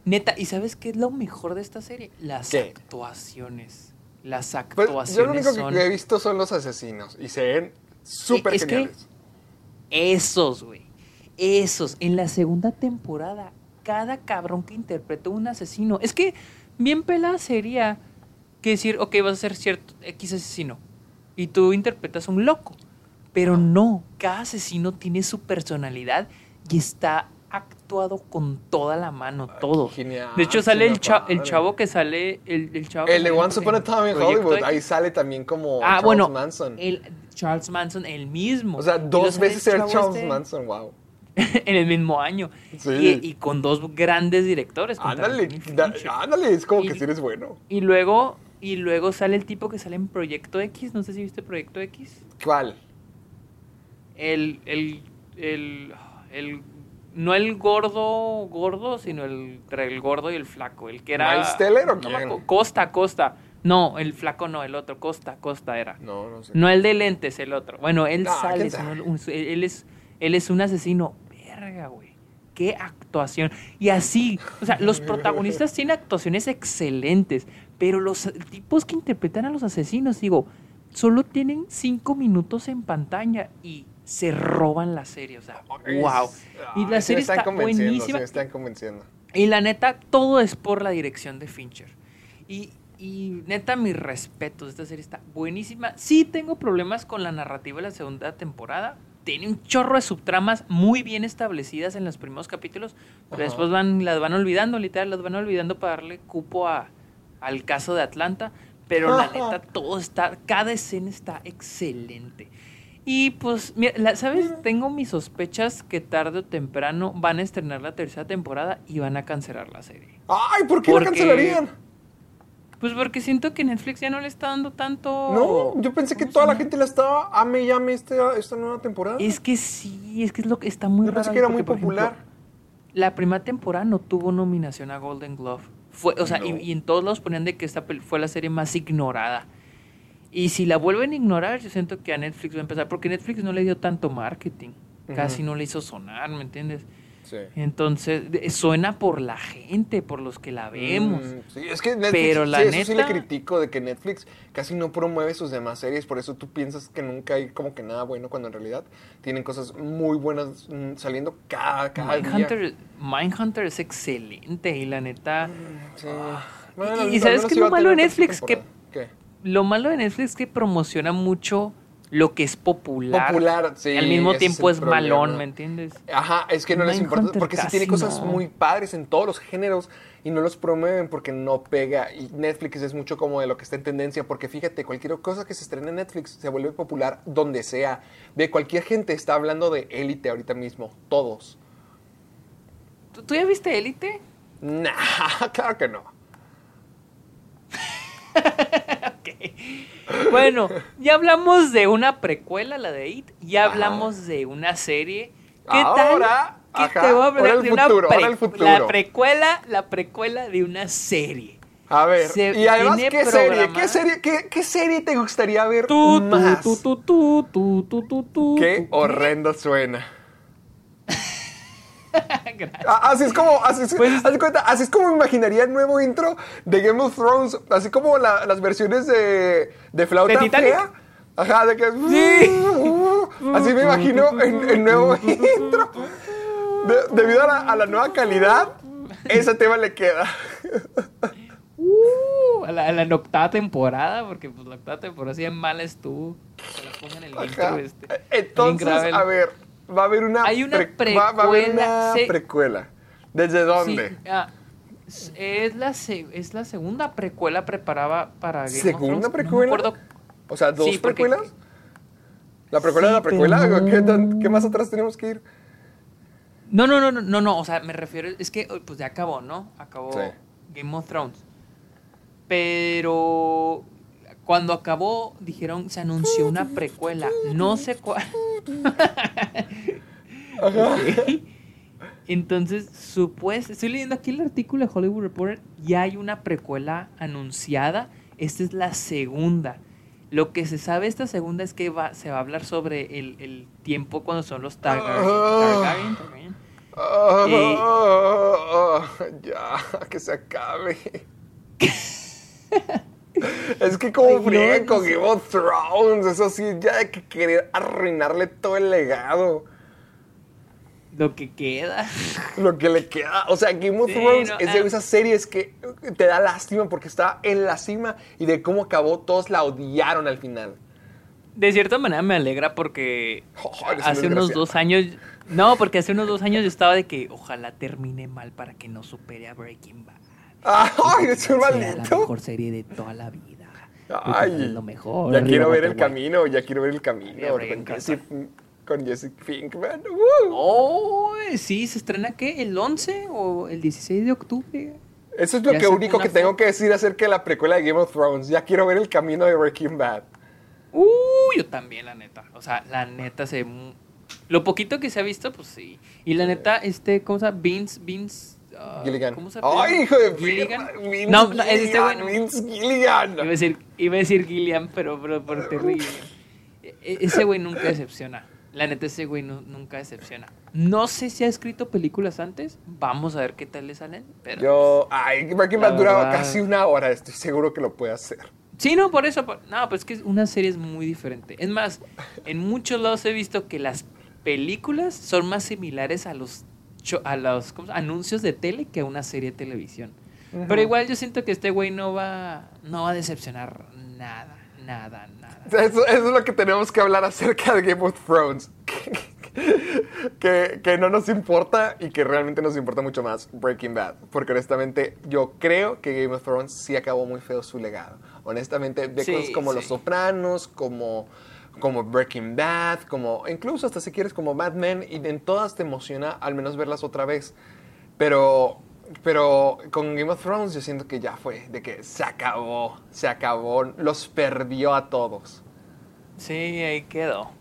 neta, ¿y sabes qué es lo mejor de esta serie? Las ¿Qué? actuaciones. Las Pues, actuaciones yo lo único son... que he visto son los asesinos y se ven súper es que- geniales. Esos, güey. Esos. En la segunda temporada, cada cabrón que interpretó un asesino. Es que bien pelada sería que decir, ok, vas a ser cierto X asesino. Y tú interpretas un loco. Pero no, cada asesino tiene su personalidad y está actuado con toda la mano, todo. genial, de hecho, sale el, cha- el chavo que sale. El, el chavo El de Once Upon a Time in Hollywood, ahí sale también como Ah, Charles bueno, Manson. el Charles Manson, el mismo. o sea, dos veces el Charles este Manson, wow. [LAUGHS] en el mismo año. Sí. Y, y con dos grandes directores. Ándale, da- ándale, es como Y- que sí eres bueno. Y luego, y luego sale el tipo que sale en Proyecto X. No sé si viste Proyecto X. ¿Cuál? El, el, el, el- no el gordo, gordo, sino el, entre el gordo y el flaco. El que era. ¿Miles Teller o no quién? Costa, Costa. No, el flaco no, el otro, Costa, Costa era. No, no sé. No el de lentes, el otro. Bueno, él sale, es sabe. un- un- él, es, él es un asesino. Verga, güey. Qué actuación. Y así, o sea, los protagonistas tienen actuaciones excelentes, pero los tipos que interpretan a los asesinos, digo, solo tienen cinco minutos en pantalla y se roban la serie. O sea, wow. Y la serie están está buenísima. Sí me están convenciendo. Y la neta, todo es por la dirección de Fincher. Y, y neta, mis respetos. Esta serie está buenísima. Sí tengo problemas con la narrativa de la segunda temporada. Tiene un chorro de subtramas muy bien establecidas en los primeros capítulos, pero Ajá. después van, las van olvidando, literal, las van olvidando para darle cupo a, al caso de Atlanta. Pero la [LAUGHS] neta, todo está, cada escena está excelente. Y pues, mira, ¿sabes? Tengo mis sospechas que tarde o temprano van a estrenar la tercera temporada y van a cancelar la serie. Ay, ¿por qué la cancelarían? Pues porque siento que Netflix ya no le está dando tanto. No, yo pensé que ¿cómo toda la gente la estaba ame y ame esta, esta nueva temporada. Es que sí, es que es lo que está muy Yo raro. pensé que era muy ejemplo, popular. la primera temporada no tuvo nominación a Golden Glove. Fue, o sea, y, No. y en todos lados ponían de que esta fue la serie más ignorada. Y si la vuelven a ignorar, yo siento que a Netflix va a empezar, porque Netflix no le dio tanto marketing. Casi no le hizo sonar, ¿me entiendes? Sí. Entonces, suena por la gente, por los que la vemos. Mm, sí, es que Netflix, Pero la sí, eso sí le neta- critico de que Netflix casi no promueve sus demás series, por eso tú piensas que nunca hay como que nada bueno cuando en realidad tienen cosas muy buenas mm, saliendo cada, cada día. Mindhunter, Mindhunter es excelente y la neta, Sí. y- Bueno, y al ¿sabes qué es lo malo de Netflix? Que-. Lo malo de Netflix es que promociona mucho lo que es popular. Popular, sí, Y al mismo tiempo es malón, ¿me entiendes? Ajá, es que no les importa, porque sí tiene cosas no. muy padres en todos los géneros y no los promueven porque no pega. Y Netflix es mucho como de lo que está en tendencia, porque fíjate, cualquier cosa que se estrene en Netflix se vuelve popular donde sea. De cualquier gente está hablando de élite ahorita mismo, todos. ¿Tú, tú ya viste Élite? Nah, [LAUGHS] claro que no. [LAUGHS] Bueno, ya hablamos de una precuela, la de It, ya hablamos de una serie. ¿Qué Ahora, tal? ajá, que te voy a hablar de una futuro, ahora pre- futuro. La precuela, la precuela de una serie. A ver, Se y además, ¿qué serie, ¿qué serie? ¿Qué, qué serie te gustaría ver Tú, más? tú, tú, Qué horrendo suena. [LAUGHS] Ah, Así es como, así es, Pues- de cuenta, así es como me imaginaría el nuevo intro de Game of Thrones, así como la- las versiones de, de flauta ¿De fea. Ajá, de que Sí. [LAUGHS] así me imagino el, el nuevo [LAUGHS] intro. De- debido a la, a la nueva calidad ese tema le queda. Uh, a, la, a la octava temporada, porque pues la octava temporada así de mal estuvo. Que la pongan en el intro este. Entonces, a ver, va a haber una, Hay una va, va a haber precuela, una precuela. ¿Desde dónde? Sí, ah, es, la es la segunda precuela preparada para Game of ¿Segunda Thrones. No me precuela? acuerdo. O sea, ¿dos Sí, porque- precuelas? ¿La precuela de Sí, la precuela? pero ¿Qué, no. tan- qué más atrás tenemos que ir? No, no, no, no, no, no, o sea, me refiero, es que pues ya acabó, ¿no? Acabó Sí. Game of Thrones. Pero cuando acabó, dijeron, se anunció una precuela, no sé cuál. [LAUGHS] Entonces, supuesto, estoy leyendo aquí el artículo de Hollywood Reporter, ya hay una precuela anunciada, esta es la segunda. Lo que se sabe esta segunda es que va, se va a hablar sobre el, el tiempo cuando son los Targaryen. Targaryen, Targaryen. Ah, Eh. ah, ya, que se acabe. [LAUGHS] es que como Ay, no con. Game of Thrones, eso sí, ya hay que querer arruinarle todo el legado. Lo que queda. Lo que le queda, o sea, Game of Sí, Thrones no, es de ah. esas series que te da lástima porque está en la cima y de cómo acabó, todos la odiaron al final. De cierta manera me alegra porque [LAUGHS] Oh, hace unos dos años. No, porque hace unos dos años yo estaba de que ojalá termine mal para que no supere a Breaking Bad. ¡Ay, es un Sea la maldito! mejor serie de toda la vida. Ay, Es lo mejor. ya quiero ver el camino, ya quiero ver el camino con Jesse Pinkman. Oh, sí, se estrena qué? ¿El 11 o el 16 de octubre? Eso es lo que único que tengo que decir acerca de la precuela de Game of Thrones. Ya quiero ver el camino de Breaking Bad. Uh, yo también, la neta. O sea, la neta se. Lo poquito que se ha visto, pues sí. Y la neta, este, ¿cómo se llama? Vince, Vince. Ah, Gilligan. ¿Cómo se apellida? ¡Ay, hijo de Gilligan. Vince No, no, es este bueno. Vince Gilligan. Iba a decir, iba a decir Gillian, pero, pero, pero terrible. E- e- Ese güey nunca decepciona. La neta, ese güey nu- nunca decepciona. No sé si ha escrito películas antes. Vamos a ver qué tal le salen. Pero... Yo, ay, Breaking Bad duraba casi una hora. Estoy seguro que lo puede hacer. Sí, no, por eso. por- No, pues es que una serie es muy diferente. Es más, en muchos lados he visto que las películas son más similares a los, a los ¿cómo se- anuncios de tele que a una serie de televisión. Pero igual yo siento que este güey no va, no va a decepcionar nada, nada, nada. [LAUGHS] Eso, eso es lo que tenemos que hablar acerca de Game of Thrones. [LAUGHS] que, que no nos importa y que realmente nos importa mucho más Breaking Bad. Porque honestamente yo creo que Game of Thrones sí acabó muy feo su legado. Honestamente, de Sí, cosas como sí. Los Sopranos, como, como Breaking Bad, como incluso hasta si quieres como Mad Men, y en todas te emociona al menos verlas otra vez. Pero, pero con Game of Thrones yo siento que ya fue, de que se acabó, se acabó, los perdió a todos. Sí, ahí quedó.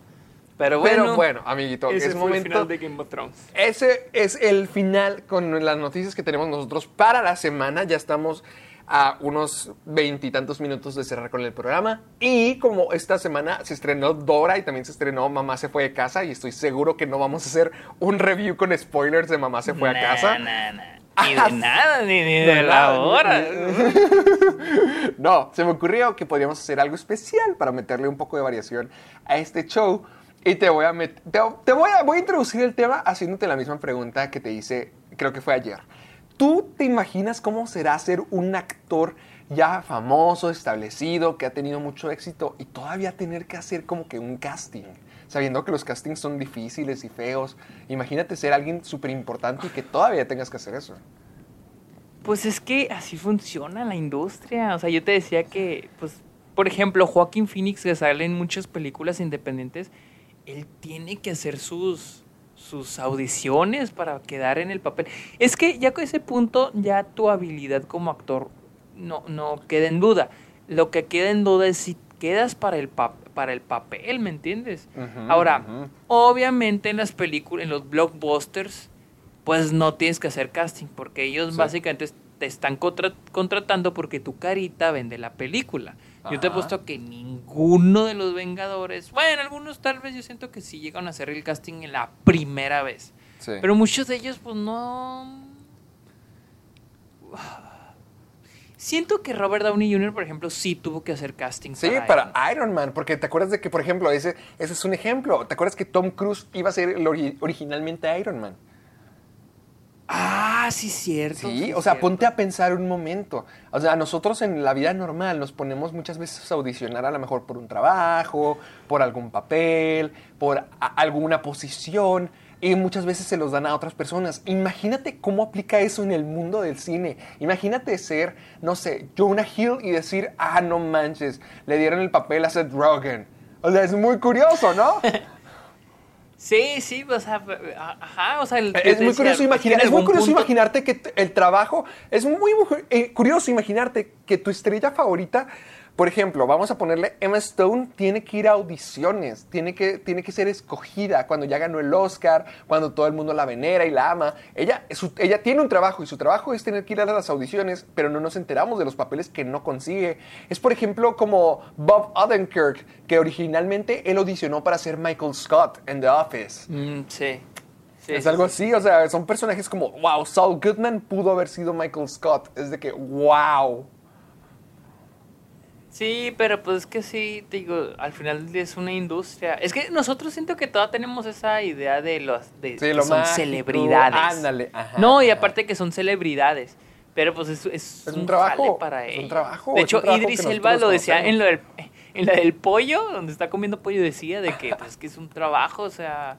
Pero bueno, Pero bueno, amiguito, ese es momento. el final de Game of Thrones. Ese es el final con las noticias que tenemos nosotros para la semana. Ya estamos a unos veintitantos minutos de cerrar con el programa. Y como esta semana se estrenó Dora y también se estrenó Mamá se fue de casa, y estoy seguro que no vamos a hacer un review con spoilers de Mamá se fue a Nah, casa. nah, nah. Ni de [LAUGHS] nada, ni, ni de, la hora. [LAUGHS] No, se me ocurrió que podríamos hacer algo especial para meterle un poco de variación a este show. Y te voy a, te voy a, voy a introducir el tema haciéndote la misma pregunta que te hice, creo que fue ayer. ¿Tú te imaginas cómo será ser un actor ya famoso, establecido, que ha tenido mucho éxito y todavía tener que hacer como que un casting? Sabiendo que los castings son difíciles y feos. Imagínate ser alguien súper importante y que todavía tengas que hacer eso. Pues es que así funciona la industria. O sea, yo te decía que, pues, por ejemplo, Joaquín Phoenix, que sale en muchas películas independientes, él tiene que hacer sus, sus audiciones para quedar en el papel. Es que ya con ese punto, ya tu habilidad como actor no, no queda en duda. Lo que queda en duda es si quedas para el, para el papel, ¿me entiendes? Ahora, obviamente en las películas, en los blockbusters, pues no tienes que hacer casting, porque ellos Sí. básicamente te están contra- contratando porque tu carita vende la película. Yo te he puesto que ninguno de los Vengadores, bueno, algunos tal vez yo siento que sí llegan a hacer el casting en la primera vez, Sí. pero muchos de ellos pues no... Siento que Robert Downey Jr., por ejemplo, sí tuvo que hacer casting. Sí, Iron para Man. Iron Man, porque te acuerdas de que, por ejemplo, ese, ese es un ejemplo. ¿Te acuerdas que Tom Cruise iba a ser originalmente Iron Man? Ah, sí, cierto. Sí, o sea, cierto. ponte a pensar un momento. O sea, nosotros en la vida normal nos ponemos muchas veces a audicionar a lo mejor por un trabajo, por algún papel, por alguna posición. Y muchas veces se los dan a otras personas. Imagínate cómo aplica eso en el mundo del cine. Imagínate ser, no sé, Jonah Hill y decir, ah, no manches, le dieron el papel a Seth Rogen. O sea, es muy curioso, ¿no? [LAUGHS] Sí, sí, o sea, ajá, o sea, el- Es muy curioso, imaginar, es muy curioso punto- imaginarte que el trabajo, es muy mu- eh, curioso imaginarte que tu estrella favorita, por ejemplo, vamos a ponerle Emma Stone, tiene que ir a audiciones, tiene que, tiene que ser escogida cuando ya ganó el Oscar, cuando todo el mundo la venera y la ama. Ella, su- ella tiene un trabajo y su trabajo es tener que ir a las audiciones, pero no nos enteramos de los papeles que no consigue. Es, por ejemplo, como Bob Odenkirk, que originalmente él audicionó para ser Michael Scott en The Office. Mm, sí. Sí, Es algo sí. así, o sea, son personajes como, wow, Saul Goodman pudo haber sido Michael Scott. Es de que, wow. Sí, pero pues es que sí, te digo, al final es una industria. Es que nosotros siento que todavía tenemos esa idea de los de Sí, que lo son mágico, celebridades. ándale, ajá, no, y ajá. aparte que son celebridades. Pero pues es, es, Es un trabajo, jale para es un trabajo, De es hecho, un trabajo Idris Elba lo decía en lo, del, conocemos. en la del pollo, donde está comiendo pollo, decía de que pues que es un trabajo, o sea,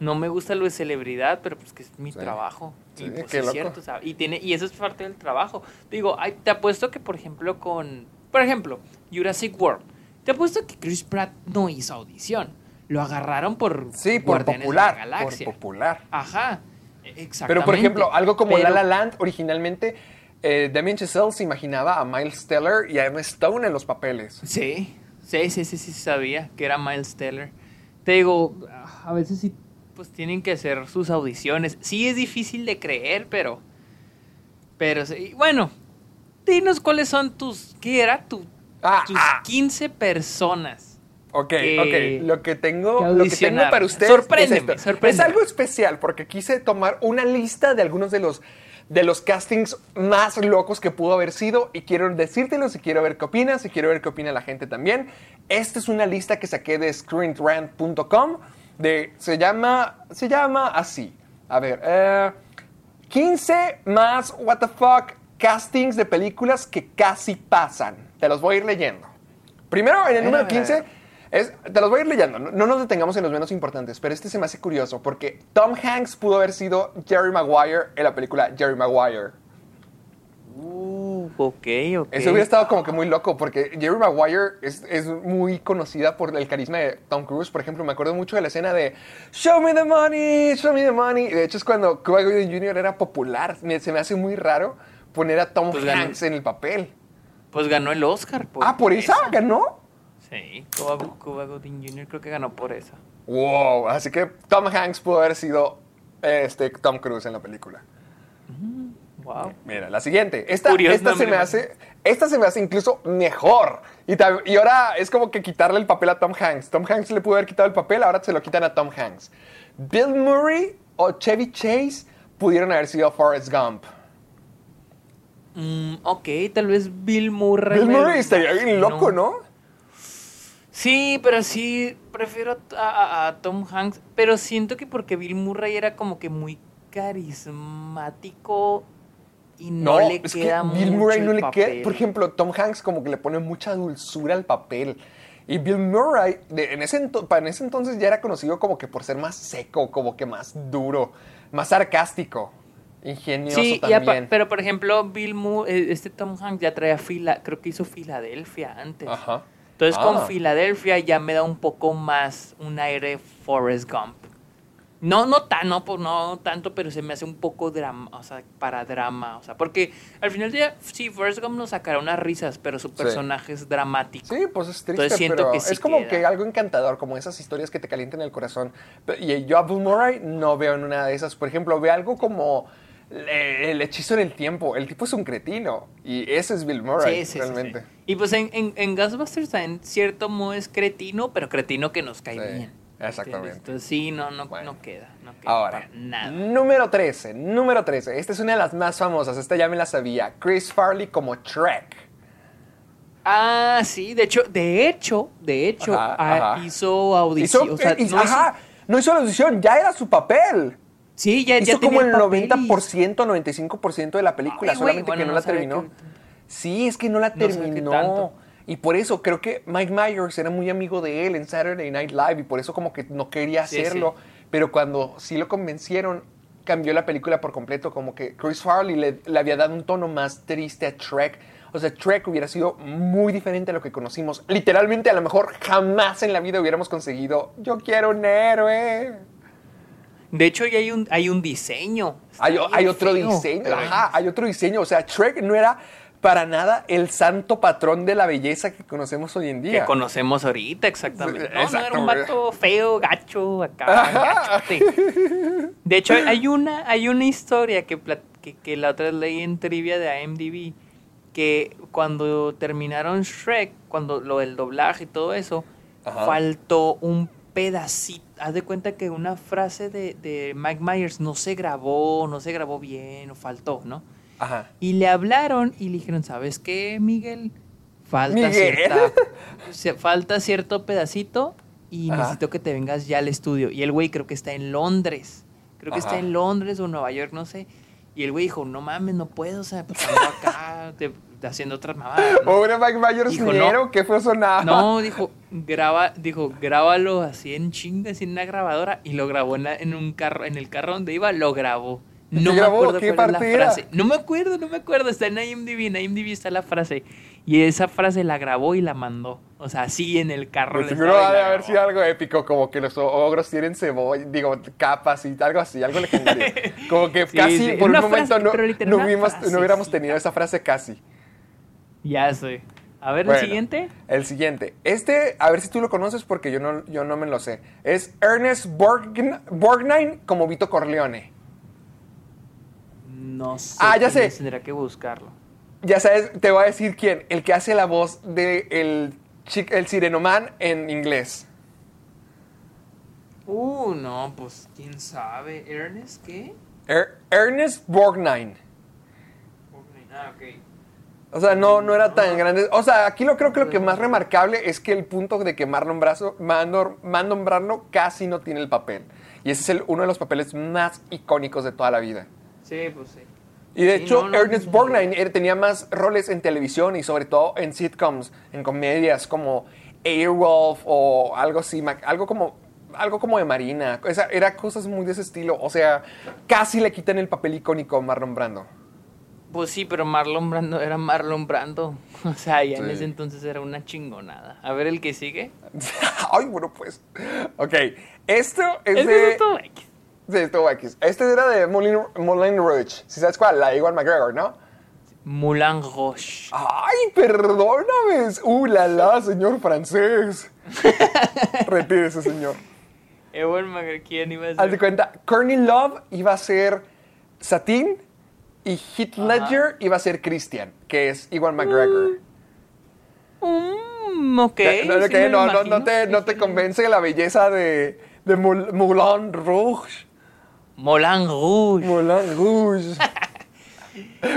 no me gusta lo de celebridad, pero pues que es mi Sí. trabajo. Sí, y pues es loco. cierto, o sea, y tiene y eso es parte del trabajo. Digo, ay, te apuesto que por ejemplo con por ejemplo, Jurassic World. Te apuesto que Chris Pratt no hizo audición. Lo agarraron por Sí, por popular, de la Galaxia. por popular. Ajá. Exactamente. Pero, por ejemplo, algo como Pero- La La Land, originalmente, eh, Damien Chazelle se imaginaba a Miles Teller y a Emma Stone en los papeles. Sí, sí, sí, sí, sí, sabía que era Miles Teller. Te digo, a veces sí, pues tienen que hacer sus audiciones. Sí es difícil de creer, pero... Pero, sí, bueno, dinos cuáles son tus... ¿Qué era? Tu, Ah, tus ah. 15 personas. Ok, que- ok. Lo que tengo, lo que tengo para ustedes Sorpréndeme, es, sorpréndeme. es algo especial porque quise tomar una lista de algunos de los de los castings más locos que pudo haber sido y quiero decírtelos y quiero ver qué opinas y quiero ver qué opina la gente también. Esta es una lista que saqué de screenrant.com de se llama se llama así. A ver, eh, 15 más what the fuck castings de películas que casi pasan. Te los voy a ir leyendo. Primero, en el número 15, es, te los voy a ir leyendo. No, no nos detengamos en los menos importantes, pero este se me hace curioso porque Tom Hanks pudo haber sido Jerry Maguire en la película Jerry Maguire. Uh, ok, ok. Eso hubiera estado como que muy loco porque Jerry Maguire es, es muy conocida por el carisma de Tom Cruise. Por ejemplo, me acuerdo mucho de la escena de Show me the money, show me the money. De hecho, es cuando Cuba Gooding Jr. era popular. Se me hace muy raro poner a Tom Pues ganó. Hanks en el papel. Pues ganó el Oscar. Por ah, ¿por esa ganó? Sí, Cuba, Cuba Gooding Jr. creo que ganó por esa. Wow, así que Tom Hanks pudo haber sido este Tom Cruise en la película. Wow. Mira, la siguiente. Esta, Curioso esta se me hace, esta se me hace incluso mejor. Y ahora es como que quitarle el papel a Tom Hanks. Tom Hanks le pudo haber quitado el papel, ahora se lo quitan a Tom Hanks. Bill Murray o Chevy Chase pudieron haber sido Forrest Gump. Mm, ok, tal vez Bill Murray. Bill me Murray estaría bien loco, ¿no? Sí, pero sí, prefiero a, a- a Tom Hanks. Pero siento que porque Bill Murray era como que muy carismático y no, le es queda que Bill mucho Murray el no le queda. papel. Por ejemplo, Tom Hanks como que le pone mucha dulzura al papel. Y Bill Murray, de- en, ese en ese entonces ya era conocido como que por ser más seco, como que más duro, más sarcástico, ingenioso Sí, también. pero por ejemplo, Bill Mu- eh, este Tom Hanks ya traía fila, creo que hizo Filadelfia antes. Ajá. Entonces Ah. con Filadelfia ya me da un poco más un aire Forrest Gump. No, no tan, no, no tanto, pero se me hace un poco drama, o sea, para drama, o sea, porque al final del día, sí, Forrest Gump nos sacará unas risas, pero su personaje es dramático. Sí, pues es triste, Entonces siento pero que sí es como queda. que algo encantador, como esas historias que te calientan el corazón. Y yo a Bill Murray no veo en una de esas. Por ejemplo, veo algo como el hechizo del tiempo. El tipo es un cretino y ese es Bill Murray, Sí, sí, realmente. sí. Y pues en, en, en Ghostbusters en cierto modo es cretino, pero cretino que nos cae Sí, bien. exactamente. ¿entiendes? Entonces sí, no, no, Bueno. no queda. No queda Ahora, para nada. número 13, número 13. Esta es una de las más famosas, esta ya me la sabía. Chris Farley como Shrek. Ah, sí, de hecho, de hecho, de hecho, Ajá, ah, ajá. hizo audición. Hizo- o sea, eh, hizo- no hizo- ajá, no hizo la audición, ya era su papel. Sí, ya, ya Hizo como tenía el papel y- 90%, 95% de la película, Ay, solamente bueno, que no, no la terminó. que- Sí, es que no la No terminó. y por eso creo que Mike Myers era muy amigo de él en Saturday Night Live y por eso como que no quería Sí, hacerlo. Pero cuando sí lo convencieron, cambió la película por completo. Como que Chris Farley le, le había dado un tono más triste a Trek. O sea, Trek hubiera sido muy diferente a lo que conocimos. Literalmente, a lo mejor jamás en la vida hubiéramos conseguido Yo quiero un héroe. De hecho, ya hay un, hay un diseño. Hay, otro feo, diseño, ajá, hay otro diseño. O sea, Trek no era para nada el santo patrón de la belleza que conocemos hoy en Que día. conocemos ahorita, exactamente. No, no era un vato feo, gacho, acá. De hecho, hay una, hay una historia que, que, que la otra vez leí en trivia de IMDb, que cuando terminaron Shrek, cuando lo del doblaje y todo eso, Ajá. faltó un pedacito. Haz de cuenta que una frase de, de Mike Myers no se grabó, no se grabó bien, o faltó, ¿no? Ajá. Y le hablaron y le dijeron, ¿sabes qué, Miguel? Falta, Miguel. Cierta, [LAUGHS] falta cierto pedacito y Ajá. necesito que te vengas ya al estudio. Y el güey creo que está en Londres. Creo que está en Londres o Nueva York, no sé. Y el güey dijo, no mames, no puedo, o sea, pues ando acá [LAUGHS] de haciendo otras mamadas. [LAUGHS] ¿no? Pobre Mike Myers Dijo, no. ¿qué fue sonaba? No, dijo, graba, dijo, grábalo así en chinga, así en una grabadora, y lo grabó en, la- en un carro, en el carro donde iba, lo grabó. ¿Y No me grabó? acuerdo ¿Qué cuál es la parte era? frase. No me acuerdo, no me acuerdo. Está en IMDb, en IMDb está la frase. Y esa frase la grabó y la mandó. O sea, así en el carro. Seguro de la haber sido algo épico, como que los ogros tienen cebolla, digo, capas y algo así, algo legendario. [LAUGHS] Como que Sí, casi sí. por un momento frase, no, no hubiéramos, no hubiéramos tenido esa frase casi. Ya sé. A ver, Bueno, el siguiente. El siguiente. Este, a ver si tú lo conoces porque yo no, yo no me lo sé. Es Ernest Borgn- Borgnine como Vito Corleone. No sé. Ah, ya sé. Tendrá que buscarlo. Ya sabes, te voy a decir quién. El que hace la voz de el, el Sirenoman en inglés. Uh, no, pues quién sabe. ¿Ernest qué? Er- Ernest Borgnine. Ah, ok. O sea, no, no era tan grande. O sea, aquí lo creo que lo que más remarcable es que el punto de que Marlon Brazo, Marlon, Marlon Brando casi no tiene el papel. Y ese es el- uno de los papeles más icónicos de toda la vida. Sí, pues sí. Y de Sí, hecho, no, no, Ernest no. Borgnine tenía más roles en televisión y sobre todo en sitcoms, en comedias como Airwolf o algo así, algo como, algo como de Marina. Esa- era cosas muy de ese estilo. O sea, casi le quitan el papel icónico a Marlon Brando. Pues sí, pero Marlon Brando era Marlon Brando. [LAUGHS] O sea, ya en ese entonces era una chingonada. A ver el que sigue. [LAUGHS] Ay, bueno, pues. Ok, esto es Es de... es todo X. Sí, estuvo X. Este era de Moulin, Moulin Rouge. Si sabes cuál, la de Iwan McGregor, ¿no? Moulin Rouge. Ay, perdóname. Uh, la la, señor francés. [LAUGHS] Retírese, señor. Ewan McGregor, ¿quién iba a Haz de ser? cuenta, Courtney Love iba a ser Satin y Heath Ledger iba a ser Christian, que es Iwan McGregor. Mm, ok. no, no, sí no, te, no te convence la belleza de, de Moul- Moulin Rouge. Moulin Rouge. Moulin Rouge. [LAUGHS]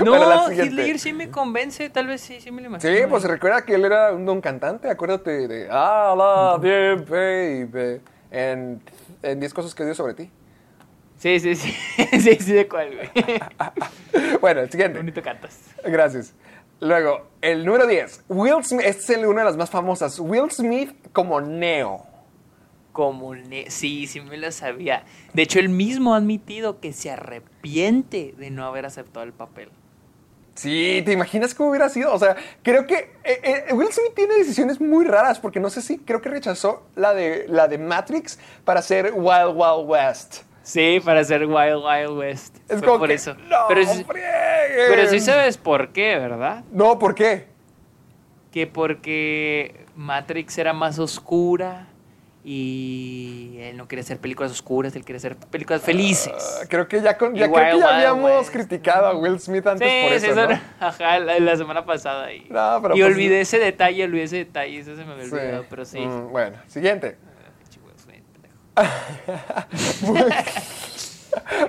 No. [LAUGHS] Ledger sí me convence. Tal vez sí, sí me lo imagino. Sí, pues recuerda que él era un cantante, acuérdate de I love you, baby, en, en 10 cosas que odio sobre ti. Sí, sí, sí. [LAUGHS] sí, sí, de cuál, güey. [LAUGHS] Bueno, el siguiente. bonito cantas. Gracias. Luego, el número 10. Will Smith, este es el- una de las más famosas. Will Smith como Neo. Como ne- sí, sí me lo sabía. De hecho, él mismo ha admitido que se arrepiente de no haber aceptado el papel. Sí, ¿te imaginas cómo hubiera sido? O sea, creo que eh, eh, Will Smith tiene decisiones muy raras porque no sé si creo que rechazó la de, la de Matrix para hacer Wild Wild West. Sí, para hacer Wild Wild West. Es Fue como por que, eso. No, pero, sí, frieguen". pero sí sabes por qué, ¿verdad? No, ¿por qué? Que porque Matrix era más oscura y él no quería hacer películas oscuras, él quería hacer películas felices. Ah, Creo que ya, con, ya, creo que Wild ya Wild habíamos West. criticado a Will Smith antes Sí, por sí, eso, eso ¿no? ajá, la, la semana pasada. Y, No, pero y pues- olvidé ese detalle, olvidé ese detalle, eso se me había Sí. olvidado, pero sí. Mm, bueno, siguiente. Pinche Will Smith, pendejo. Bueno,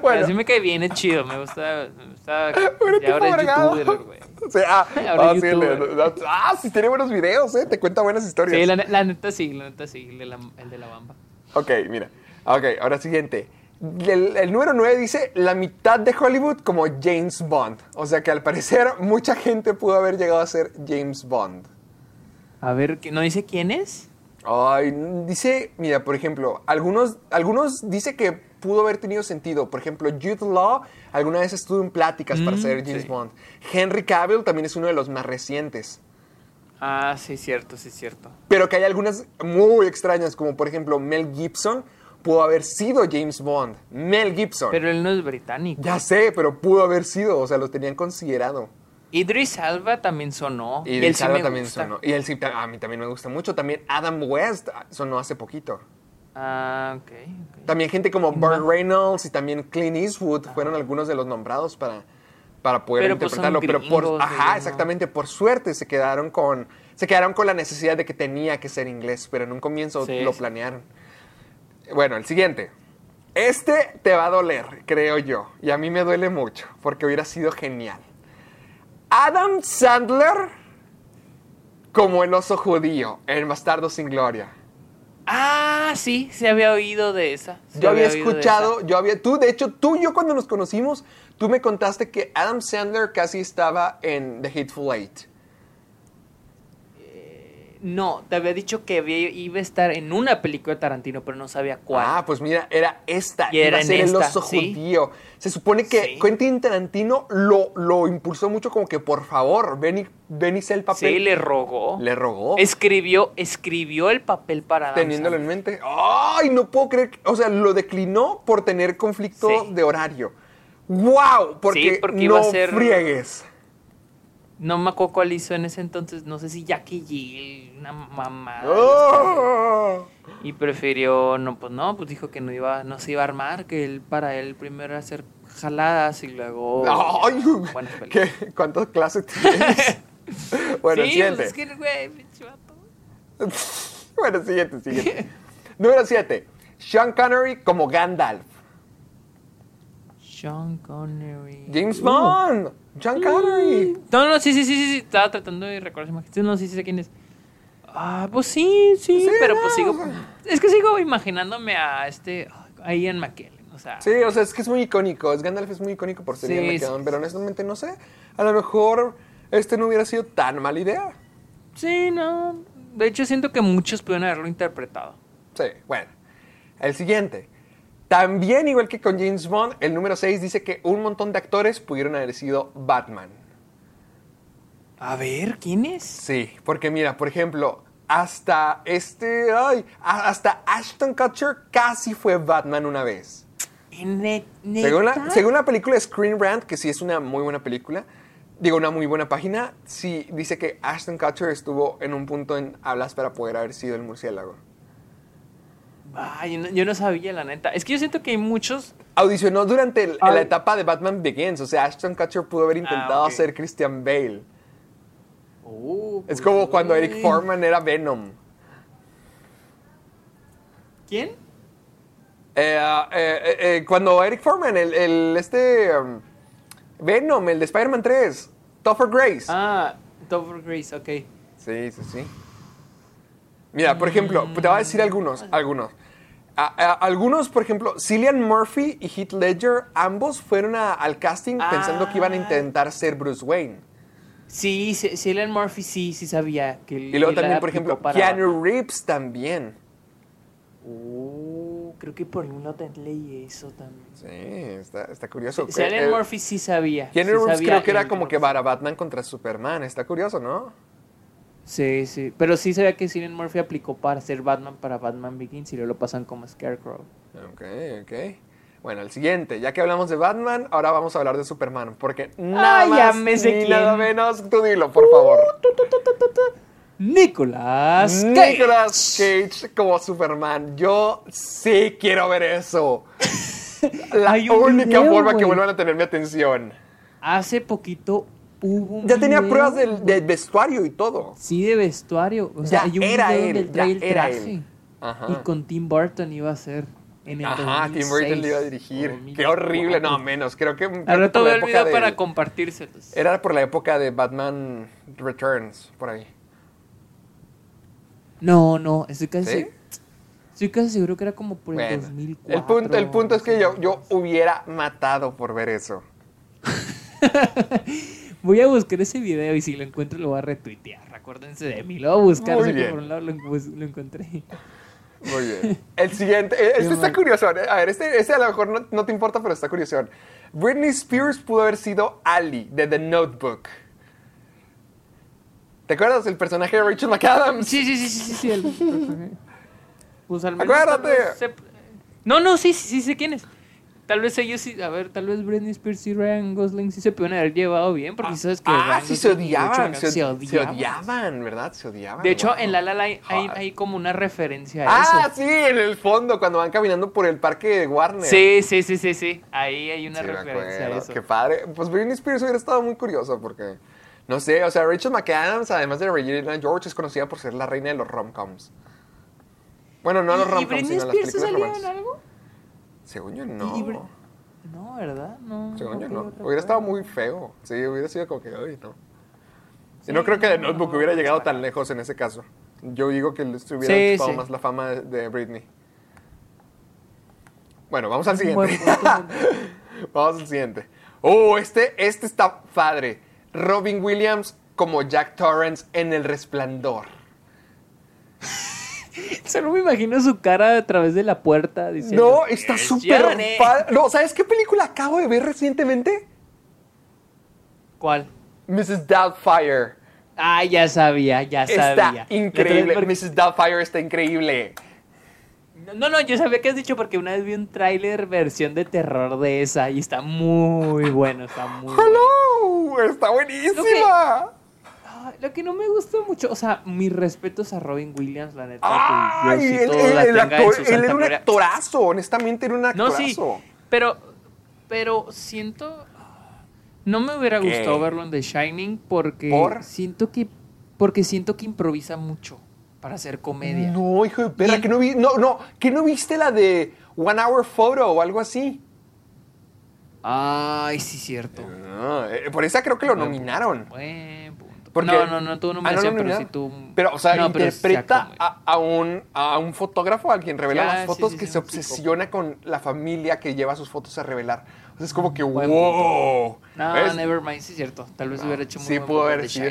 Pero sí me cae bien, es chido, me gusta, me gusta, Bueno, y ahora es youtuber, güey. [LAUGHS] Sí, ah, Ahora ah, sí, youtuber. le- le- ah, sí, tiene buenos videos, ¿eh? Te cuenta buenas historias. Sí, la, la neta sí, la neta sí, el de la, el de la bamba. Ok, mira. Ok, ahora siguiente. El, el número 9 dice la mitad de Hollywood como James Bond. O sea que al parecer mucha gente pudo haber llegado a ser James Bond. A ver, ¿no dice quién es? Ay, dice, mira, por ejemplo, algunos, algunos dice que pudo haber tenido sentido. Por ejemplo, Jude Law alguna vez estuvo en pláticas para Mm, ser James sí. Bond. Henry Cavill también es uno de los más recientes. Ah, sí, cierto, sí, cierto. Pero que hay algunas muy extrañas, como por ejemplo Mel Gibson pudo haber sido James Bond. Mel Gibson. Pero él no es británico. Ya sé, pero pudo haber sido, o sea, lo tenían considerado. Idris Alba también sonó. Y, él Del sí también gusta. sonó. Y él sí, a mí también me gusta mucho. También Adam West sonó hace poquito. Ah, ok. También gente como Burt Reynolds y también Clint Eastwood fueron algunos de los nombrados para, para poder Pero, pues, interpretarlo. pero por, ajá, exactamente, por suerte se quedaron con se quedaron con la necesidad de que tenía que ser inglés, pero en un comienzo Sí, lo planearon. Bueno, el siguiente. Este te va a doler, creo yo, y a mí me duele mucho porque hubiera sido genial. Adam Sandler como el oso judío, el bastardo sin gloria. Ah, sí, se había oído de esa. se Yo había escuchado, yo había, tú, de hecho, tú y yo cuando nos conocimos, tú me contaste que Adam Sandler casi estaba en The Hateful Eight. No, te había dicho que había- iba a estar en una película de Tarantino, pero no sabía cuál. Ah, pues mira, era esta, Y iba era a en ser el esta, oso sí. judío. Se supone que Sí. Quentin Tarantino lo, lo impulsó mucho como que, por favor, ven y, ven y sé el papel. sí, le rogó. Le rogó, Escribió, escribió el papel para Adam teniéndolo en mente. ¡Ay, no puedo creer! que- o sea, lo declinó por tener conflicto Sí. de horario. ¡Wow! Porque, porque iba no a ser- friegues. No me acuerdo cuál hizo en ese entonces, no sé si Jackie Jill, una mamá. ¡Oh! Y prefirió, no, pues no, pues dijo que no iba, no se iba a armar, que él para él primero era hacer jaladas y luego ¡Ay! ¿Qué? ¿Cuántas clases tienes? [LAUGHS] bueno, sí, siguiente. pues es que, güey, pinche vato. [LAUGHS] Bueno, siguiente, siguiente. Número 7. Sean Connery como Gandalf. Sean Connery. James Uh. Sean Connery. No, no, sí, sí, sí, sí, estaba tratando de recordar su imagen. No, sí, sí sé quién es. Ah, pues sí, sí, Sí, pero no, pues sigo. o sea. Es que sigo imaginándome a este. A Ian McKellen. O sea. Sí, o sea, es que es muy icónico. Es Gandalf es muy icónico por ser Sí, Ian McKellen, sí. pero honestamente no sé. A lo mejor este no hubiera sido tan mala idea. Sí, no. De hecho, siento que muchos pudieron haberlo interpretado. Sí, bueno. El siguiente. También, igual que con James Bond, el número 6 dice que un montón de actores pudieron haber sido Batman. A ver, ¿quién es? Sí, porque mira, por ejemplo, hasta este, ay, hasta Ashton Kutcher casi fue Batman una vez. Según la, según la película Screen Rant, que sí es una muy buena película, digo, una muy buena página, sí dice que Ashton Kutcher estuvo en un punto en hablas para poder haber sido el murciélago. Ay, yo no, yo no sabía, la neta. Es que yo siento que hay muchos. Audicionó durante el- la etapa de Batman Begins, o sea, Ashton Kutcher pudo haber intentado Ah, ok. ser Christian Bale. Uh, Es pues, como cuando Eric. Foreman era Venom. ¿Quién? Eh, eh, eh, eh, cuando Eric Foreman, el, el- este um, Venom, el de Spider-Man 3, Topher Grace. Ah, Topher Grace, ok. Sí, sí, sí. Mira, por ejemplo, te voy a decir algunos, algunos. A- a- algunos, por ejemplo, Cillian Murphy y Heath Ledger, ambos fueron a- al casting pensando que iban a Ah. intentar ser Bruce Wayne. Sí, Ellen Murphy sí, sí sabía que Y luego también, por ejemplo, para- Keanu Reeves también. Uh, creo que por te leí eso también. Sí, está, está curioso. Ellen Eh, Murphy sí sabía. Keanu sí Reeves sabía creo que era como que para Batman contra Superman. Está curioso, ¿no? Sí, sí. Pero sí sabía que Cillian Murphy aplicó para ser Batman para Batman Begins y luego lo pasan como Scarecrow. Ok, ok. Bueno, el siguiente. Ya que hablamos de Batman, ahora vamos a hablar de Superman. Porque nada Ah, más ni quién. nada menos. Tú dilo, por favor. Nicolas Cage. Nicolas Cage como Superman. Yo sí quiero ver eso. [LAUGHS] La única video, forma que vuelvan a tener mi atención. Hace poquito hubo Ya tenía video, pruebas del, vestuario y todo. Sí, de vestuario. O sea, Ya un era video él, donde el era traje. él. Ajá. Y con Tim Burton iba a ser en el Ajá, Tim Burton le iba a dirigir. 2006, Qué horrible. No, 2004. menos. Creo que. la veo el video de- para compartírselos. Era por la época de Batman Returns, por ahí. No, no, estoy casi. ¿Sí? Estoy casi seguro que era como por el Bueno, 2004. el punto, el punto es que yo, yo hubiera matado por ver eso. [LAUGHS] Voy a buscar ese video y si lo encuentro lo voy a retuitear. Acuérdense de mí. Lo voy a buscar. Muy sé que bien. por un lado lo, encontré. Muy bien. El siguiente, eh, este está curioso. A ver, este, este a lo mejor no, no te importa, pero está curioso. Britney Spears pudo haber sido Ali de The Notebook. ¿Te acuerdas del personaje de Rachel McAdams? Sí, sí, sí, sí, sí. sí el personaje. Pues al menos. Acuérdate. No, no, sí, sí, sí sé quién es. Tal vez ellos sí, a ver, tal vez Britney Spears y Ryan Gosling sí se pueden haber llevado bien, porque sabes que Ah, sí, se odiaban. Se, odiaban. ¿verdad? Se odiaban. De hecho, Wow. en La La hay, Hot. hay como una referencia a Ah, eso. sí, en el fondo, cuando van caminando por el parque de Warner. Sí, sí, sí, sí, sí. Ahí hay una Sí, referencia a eso. Qué padre. Pues Britney Spears hubiera estado muy curioso porque, no sé, o sea, Rachel McAdams, además de Regina George, es conocida por ser la reina de los rom-coms. Bueno, no los ¿Y- ¿Y rom-coms, sino las Spears películas algo? Según yo, no. ¿Y No, ¿verdad? No. Según yo, no. Hubiera estado muy feo. Sí, hubiera sido como que, ay, no. Y no creo que The Notebook hubiera llegado tan lejos en ese caso. Yo digo que les hubiera Sí, chupado sí. más la fama de, Britney. Bueno, vamos al siguiente. [LAUGHS] vamos al siguiente. Oh, este, este está padre. Robin Williams como Jack Torrance en El Resplandor. [LAUGHS] Solo me imagino su cara a través de la puerta diciendo. No, está "Es súper Johnny". padre. No, [LAUGHS] ¿sabes qué película acabo de ver recientemente? ¿Cuál? Mrs. Doubtfire. Ah, ya sabía, ya Está sabía. increíble. Porque- Mrs. Doubtfire está increíble. No, no, yo sabía que has dicho porque una vez vi un tráiler versión de terror de esa y está muy bueno, está muy [LAUGHS] bueno. ¡Hello! Está buenísima. Ah, Lo que no me gusta mucho, o sea, mis respetos a Robin Williams, la neta. ¡Ay! que él, él- la el actor- él era un actorazo, honestamente era un No, actorazo. sí, pero, pero siento, no me hubiera ¿Qué? gustado verlo en The Shining porque ¿Por? siento que, porque siento que improvisa mucho para hacer comedia. No, hijo de perra, que no vi, no, no, que no viste la de One Hour Photo o algo así. Ay, sí, cierto. No, eh, por esa creo que lo nominaron. Buen punto. Porque- no, no, no tuvo Ah, ¿no nominación, pero sí tuvo. Pero, o sea, No, sí interpreta a, a un, a un fotógrafo, a quien revela Ya, las fotos, sí, que se un obsesiona con la familia que lleva sus fotos a revelar. O sea, es como que, Buen wow. No, ¿Ves? never mind, sí es cierto. Tal vez hubiera hecho muy Sí, pudo haber sido.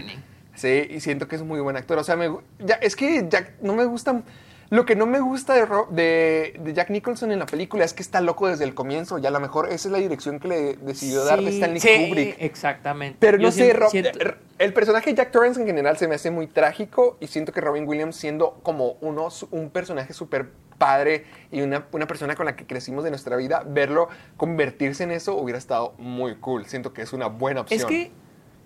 Sí, y siento que es muy buen actor. O sea, me ya, es que Jack, no me gusta. Lo que no me gusta de, Ro- de, de Jack Nicholson en la película es que está loco desde el comienzo. Y a lo mejor esa es la dirección que le decidió darle Sí, Stanley sí, Kubrick. exactamente. Pero no Yo sé, siento- Ro- siento- eh, el personaje de Jack Torrance en general se me hace muy trágico y siento que Robin Williams siendo como uno, un personaje súper padre y una, una persona con la que crecimos de nuestra vida, verlo convertirse en eso hubiera estado muy cool. Siento que es una buena opción. Es que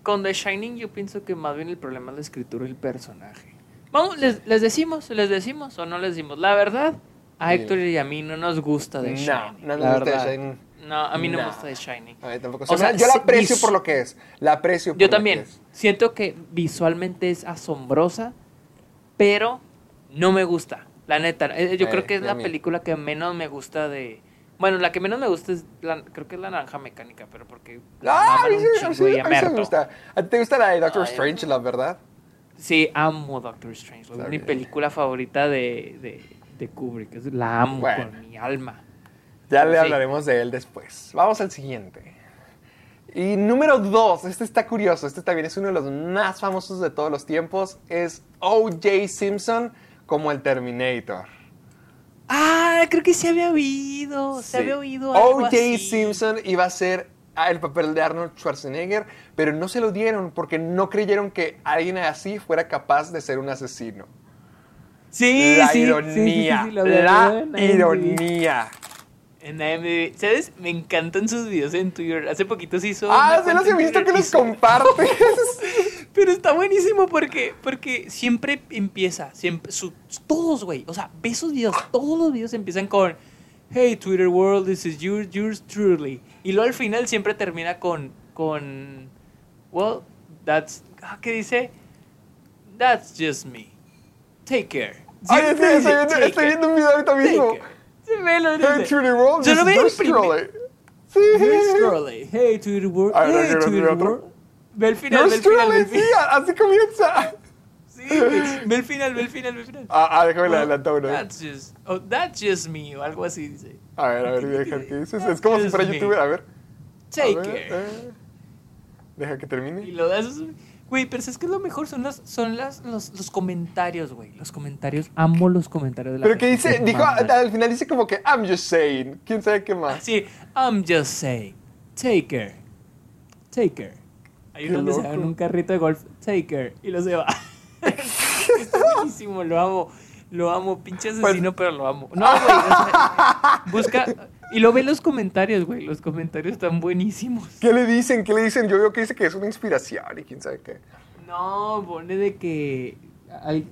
con The Shining yo pienso que más bien el problema es la escritura del personaje. Vamos, les, les decimos, les decimos o no les decimos. La verdad, a. Héctor y a mí no nos gusta No, Shining. no nos la gusta verdad. Shining. No, a mí no, No. me gusta The Shining. A mí tampoco. O sea, yo la aprecio por lo que es. La aprecio por Yo lo que también. es. Siento que visualmente es asombrosa, pero no me gusta. La neta, eh, yo Eh, creo que es la mí. película que menos me gusta de... Bueno, la que menos me gusta es, la- creo que es La Naranja Mecánica, pero porque... Ah, a mí sí, sí, me gusta. ¿A ti te gusta la de Doctor Strange, la verdad? Sí, amo Doctor Strange. Es mi película favorita de, de, de Kubrick. La amo Bueno. con mi alma. Ya le Sí. hablaremos de él después. Vamos al siguiente. Y número dos, este está curioso, este también es uno de los más famosos de todos los tiempos, es O.J. Simpson como el Terminator. Ah, creo que se había oído. Se Sí. había oído O.J. Simpson iba a ser el papel de Arnold Schwarzenegger, pero no se lo dieron porque no creyeron que alguien así fuera capaz de ser un asesino. Sí, la sí, sí, sí, ironía, sí, sí, la ironía. En. ¿Sabes? Me encantan sus videos en Twitter. Hace poquito se hizo. Ah, cuenta los he visto que los compartes. [LAUGHS] Pero está buenísimo porque, porque siempre empieza, siempre, su- todos, güey, o sea, ve sus videos, todos los videos empiezan con, hey Twitter world, this is yours, yours truly. Y luego al final siempre termina con, con, well, that's, ah, ¿qué dice? That's just me. Take care. Ay, estoy, estoy viendo, estoy care. viendo un video ahorita mismo. care. Sí, velo, Hey, dice. Trudy World, this Solo is yours truly. Sí. Yours truly. Hey Twitter world, hey ¿quieres ver Twitter world. Ve el final, ve el final, sí, así comienza. Ve el final, ve el final, ve el final. Ah, ah, déjame le adelanto uno. That's just, oh, that's just me, o algo así dice. A ver, a ver, deja que dices. Es como si fuera youtuber. A ver. A Take ver, care. eh. Deja que Y termine. lo das. Güey, pero ¿sabes qué es lo mejor? Son, las, son las, los, los comentarios, güey. Los comentarios. Amo los comentarios de la Pero que dice, dijo, al final dice como que I'm just saying. ¿Quién sabe qué más? Sí, I'm just saying. Take care. Take care. Ahí donde se loco. hagan un carrito de golf. Take care. Y lo se va. [LAUGHS] Está buenísimo, lo amo. Lo amo, pinche Pues asesino, pero lo amo. No, güey. o sea, [LAUGHS] busca. Y lo ve en los comentarios, güey. Los comentarios están buenísimos. ¿Qué le dicen? ¿Qué le dicen? Yo veo que dice que es una inspiración y quién sabe qué. No, pone de que.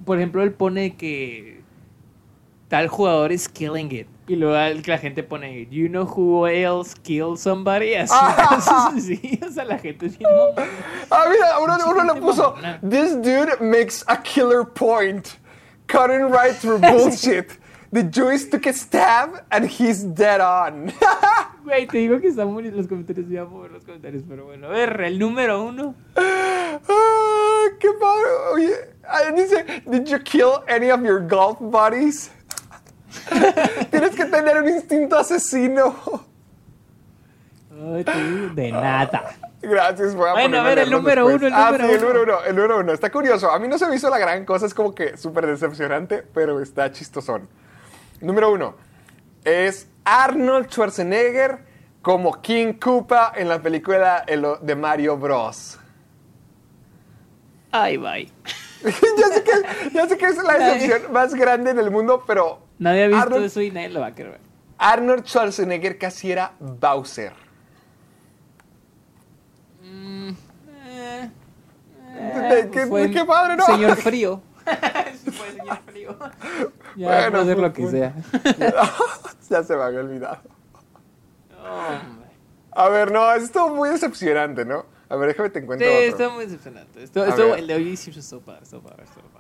por ejemplo, él pone que. Tal jugador es killing it. Y luego la gente pone, ¿Do you know who else killed somebody? Así, [LAUGHS] cosas así. O sea, la gente es bien. Ah, mira, uno, uno le puso. This dude makes a killer point. Cutting right through bullshit. The Jewish took a stab and he's dead on. [LAUGHS] Güey, te digo que están bonitos los comentarios. Voy a mover los comentarios, pero bueno. A ver, el número uno. Ah, ¡Qué padre! Oye, ah, dice, Did you kill any of your golf buddies? [LAUGHS] Tienes que tener un instinto asesino. Ay, tú, de nada. Gracias, voy a Bueno, a ver, el leerlos número después. uno, el ah, número sí, el uno. número uno, el número uno. Está curioso. A mí no se me hizo la gran cosa, es como que súper decepcionante, pero está chistosón. Número uno es Arnold Schwarzenegger como King Koopa en la película el- de Mario Bros. Ay, bye. [LAUGHS] ya, sé que, ya sé que es la decepción más grande en el mundo, pero Nadie ha visto Arnold, eso y nadie lo va a querer ver. Arnold Schwarzenegger casi era Bowser. Eh, Eh, qué- fue qué padre, ¿no? Señor [LAUGHS] frío. Sí, fue señor frío. [LAUGHS] Ya Bueno, puedo hacer lo que sea. [LAUGHS] ya se me había olvidado. Hombre. A ver, no, esto muy decepcionante, ¿no? A ver, déjame te Sí, encuentro otro. está muy decepcionante. Esto, esto, el de hoy sí estuvo padre, estuvo padre, estuvo padre.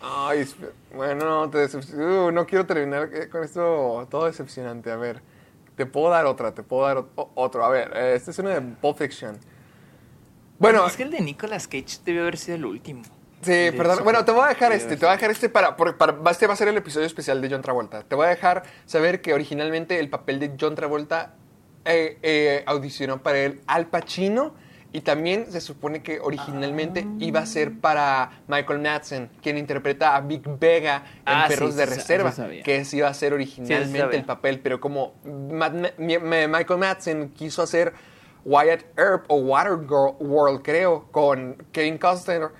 Ay, bueno, no, te uh, no quiero terminar eh, con esto todo decepcionante. A ver, te puedo dar otra, te puedo dar otro. A ver, este es uno de Pulp Fiction. Bueno, es que el de Nicolas Cage debió haber sido el último. sí, perdón. Bueno, te voy a dejar este, te voy a dejar este para, para, este va a ser el episodio especial de John Travolta. Te voy a dejar saber que originalmente el papel de John Travolta eh, eh, audicionó para él Al Pacino y también se supone que originalmente iba a ser para Michael Madsen, quien interpreta a Big Vega en Ah, Perros sí, de Reserva, sí que ese iba a ser originalmente el papel, pero como Michael Madsen quiso hacer Wyatt Earp o Waterworld, creo, con Kevin Costner,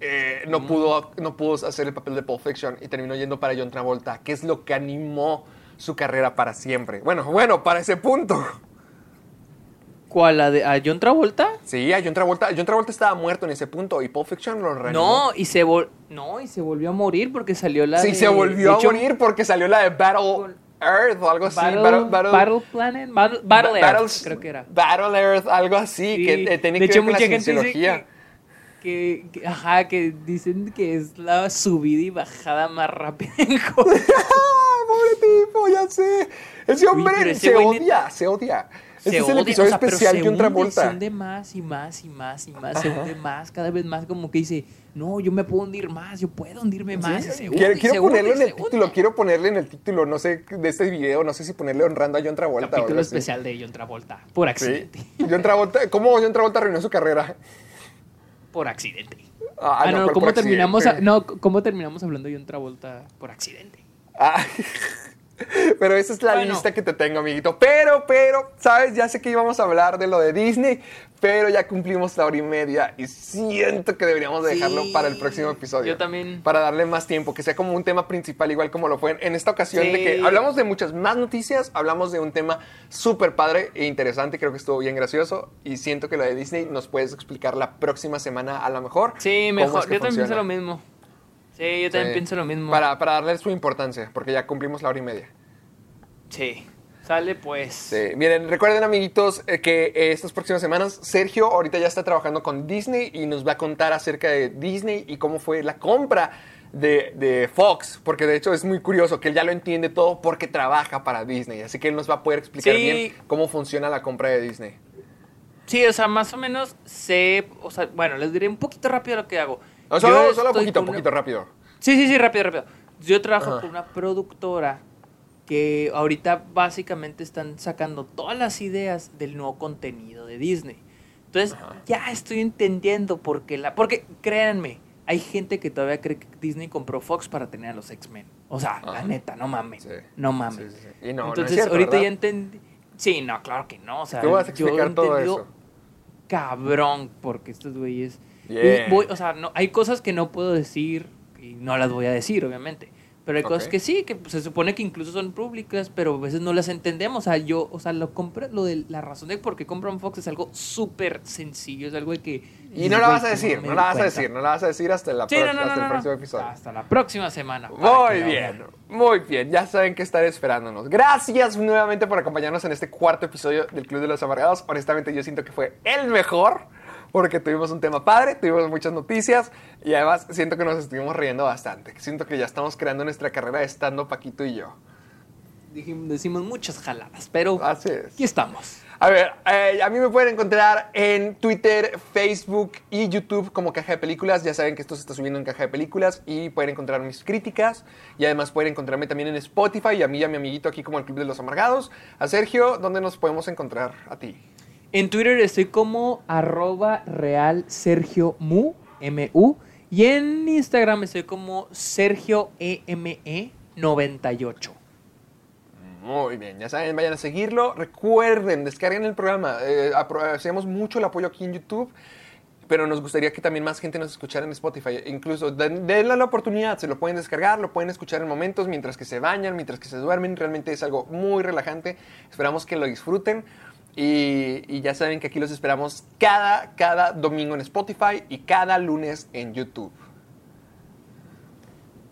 eh, no, pudo, no pudo hacer el papel de Pulp Fiction y terminó yendo para John Travolta, que es lo que animó su carrera para siempre. Bueno, bueno, para ese punto. ¿Cuál? ¿La de a John Travolta? Sí, a John Travolta, John Travolta estaba muerto en ese punto y Pulp Fiction lo reanimó. No, y se vol no, y se volvió a morir porque salió la Sí, de- se volvió a hecho, morir porque salió la de Battle Earth o algo así. Battle, Battle, Battle- Battle Planet, Battle, Battle Earth, Battles- creo que era. Battle Earth, algo así, Sí, que eh, tiene de que hecho, ver con la mucha gente dice que, que- ajá, que dicen que es la subida y bajada más rápida en. [LAUGHS] ¡Ah, pobre tipo! Ya sé. Ese hombre pero ese se odia, se odia. Este Se es el odia, episodio o sea, especial John hunde, Travolta. Se hunde más y más y más y más, se hunde más, cada vez más como que dice, no, yo me puedo hundir más, yo puedo hundirme más. y se hunde, quiero y quiero se hunde, ponerlo en el hunde. título, quiero ponerle en el título, no sé, de este video, no sé si ponerle honrando a John Travolta o Capítulo algo así. especial de John Travolta, por Sí. accidente. [LAUGHS] John Travolta, ¿cómo John Travolta arruinó su carrera? Por accidente. Ah, Ah, no, pero ¿cómo terminamos, a- no, ¿cómo terminamos hablando de John Travolta por accidente? Ah, [LAUGHS] [LAUGHS] pero esa es la Bueno. lista que te tengo, amiguito. Pero, pero, ¿sabes? Ya sé que íbamos a hablar de lo de Disney, pero ya cumplimos la hora y media y siento que deberíamos de dejarlo Sí, para el próximo episodio. yo también. Para darle más tiempo, que sea como un tema principal, igual como lo fue en, en esta ocasión, de que hablamos de muchas más noticias, hablamos de un tema súper padre e interesante, creo que estuvo bien gracioso y siento que lo de Disney nos puedes explicar la próxima semana a lo mejor. Sí, mejor. es que yo también pienso funciona. lo mismo. Sí, yo también Sí. pienso lo mismo. Para, para darle su importancia, porque ya cumplimos la hora y media. Sí. Sale pues. Sí, miren, recuerden amiguitos eh, que eh, estas próximas semanas Sergio ahorita ya está trabajando con Disney y nos va a contar acerca de Disney y cómo fue la compra de, de Fox, porque de hecho es muy curioso que él ya lo entiende todo porque trabaja para Disney, así que él nos va a poder explicar Sí. bien cómo funciona la compra de Disney. Sí, o sea, más o menos sé, o sea, bueno, les diré un poquito rápido lo que hago. O solo, Yo solo estoy poquito, una- poquito rápido. Sí, sí, sí, rápido, rápido. Yo trabajo Ajá. con una productora que ahorita básicamente están sacando todas las ideas del nuevo contenido de Disney. Entonces, ya estoy entendiendo por qué la... Porque, créanme, hay gente que todavía cree que Disney compró Fox para tener a los X-Men. O sea, la neta, no mames. Sí. No mames. Sí, sí, sí. Y no, no es Entonces, cierto, ahorita ¿verdad? ya entendí... Sí, no, claro que no. O sea, Tú vas a yo he explicar todo entendido eso. cabrón porque estos güeyes... Bien. Y voy- o sea, no, hay cosas que no puedo decir y no las voy a decir, obviamente. Pero hay cosas Ok. que sí, que se supone que incluso son públicas, pero a veces no las entendemos. O sea, yo, o sea, lo compra, lo de la razón de por qué compran Fox es algo súper sencillo, es algo de que... Y no la vas a ¿cómo decir, no di la vas a decir, no la vas a decir hasta, la Sí, no, no, hasta no, el no, próximo no. episodio. Hasta la próxima semana. Muy bien, muy bien. Ya saben que estar esperándonos. Gracias nuevamente por acompañarnos en este cuarto episodio del Club de los Amargados. Honestamente, yo siento que fue el mejor porque tuvimos un tema padre, tuvimos muchas noticias y además siento que nos estuvimos riendo bastante. Siento que ya estamos creando nuestra carrera de estando Paquito y yo. Dijimos- decimos muchas jaladas, pero Así es. aquí estamos. A ver, eh, a mí me pueden encontrar en Twitter, Facebook y YouTube como Caja de Películas. Ya saben que esto se está subiendo en Caja de Películas y pueden encontrar mis críticas. Y además pueden encontrarme también en Spotify y a mí y a mi amiguito aquí como el Club de los Amargados. A Sergio, ¿dónde nos podemos encontrar a ti? En Twitter estoy como arroba real Mu, M-U. Y en Instagram estoy como Sergio E EME 98. Muy bien, ya saben, vayan a seguirlo. Recuerden, descarguen el programa. Eh, apreciamos mucho el apoyo aquí en YouTube. Pero nos gustaría que también más gente nos escuchara en Spotify. Incluso den- denle la oportunidad, se lo pueden descargar, lo pueden escuchar en momentos mientras que se bañan, mientras que se duermen. Realmente es algo muy relajante. Esperamos que lo disfruten. Y, y ya saben que aquí los esperamos cada, cada domingo en Spotify y cada lunes en YouTube.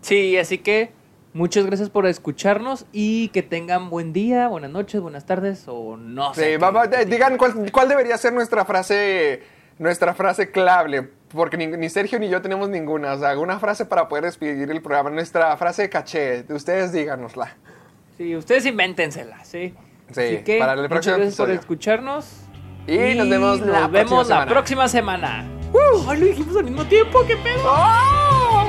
Sí, así que muchas gracias por escucharnos y que tengan buen día, buenas noches, buenas tardes o no sé. Sí, qué- digan cuál, cuál debería ser nuestra frase, nuestra frase clave, porque ni, ni Sergio ni yo tenemos ninguna. O sea, alguna frase para poder despedir el programa. Nuestra frase caché, ustedes díganosla. Sí, ustedes invéntensela, ¿sí? Sí, Así que para el próximo muchas gracias por episodio. escucharnos. Y nos vemos la nos próxima vemos la semana. próxima semana. Ay, lo dijimos al mismo tiempo, qué pedo. ¡Oh!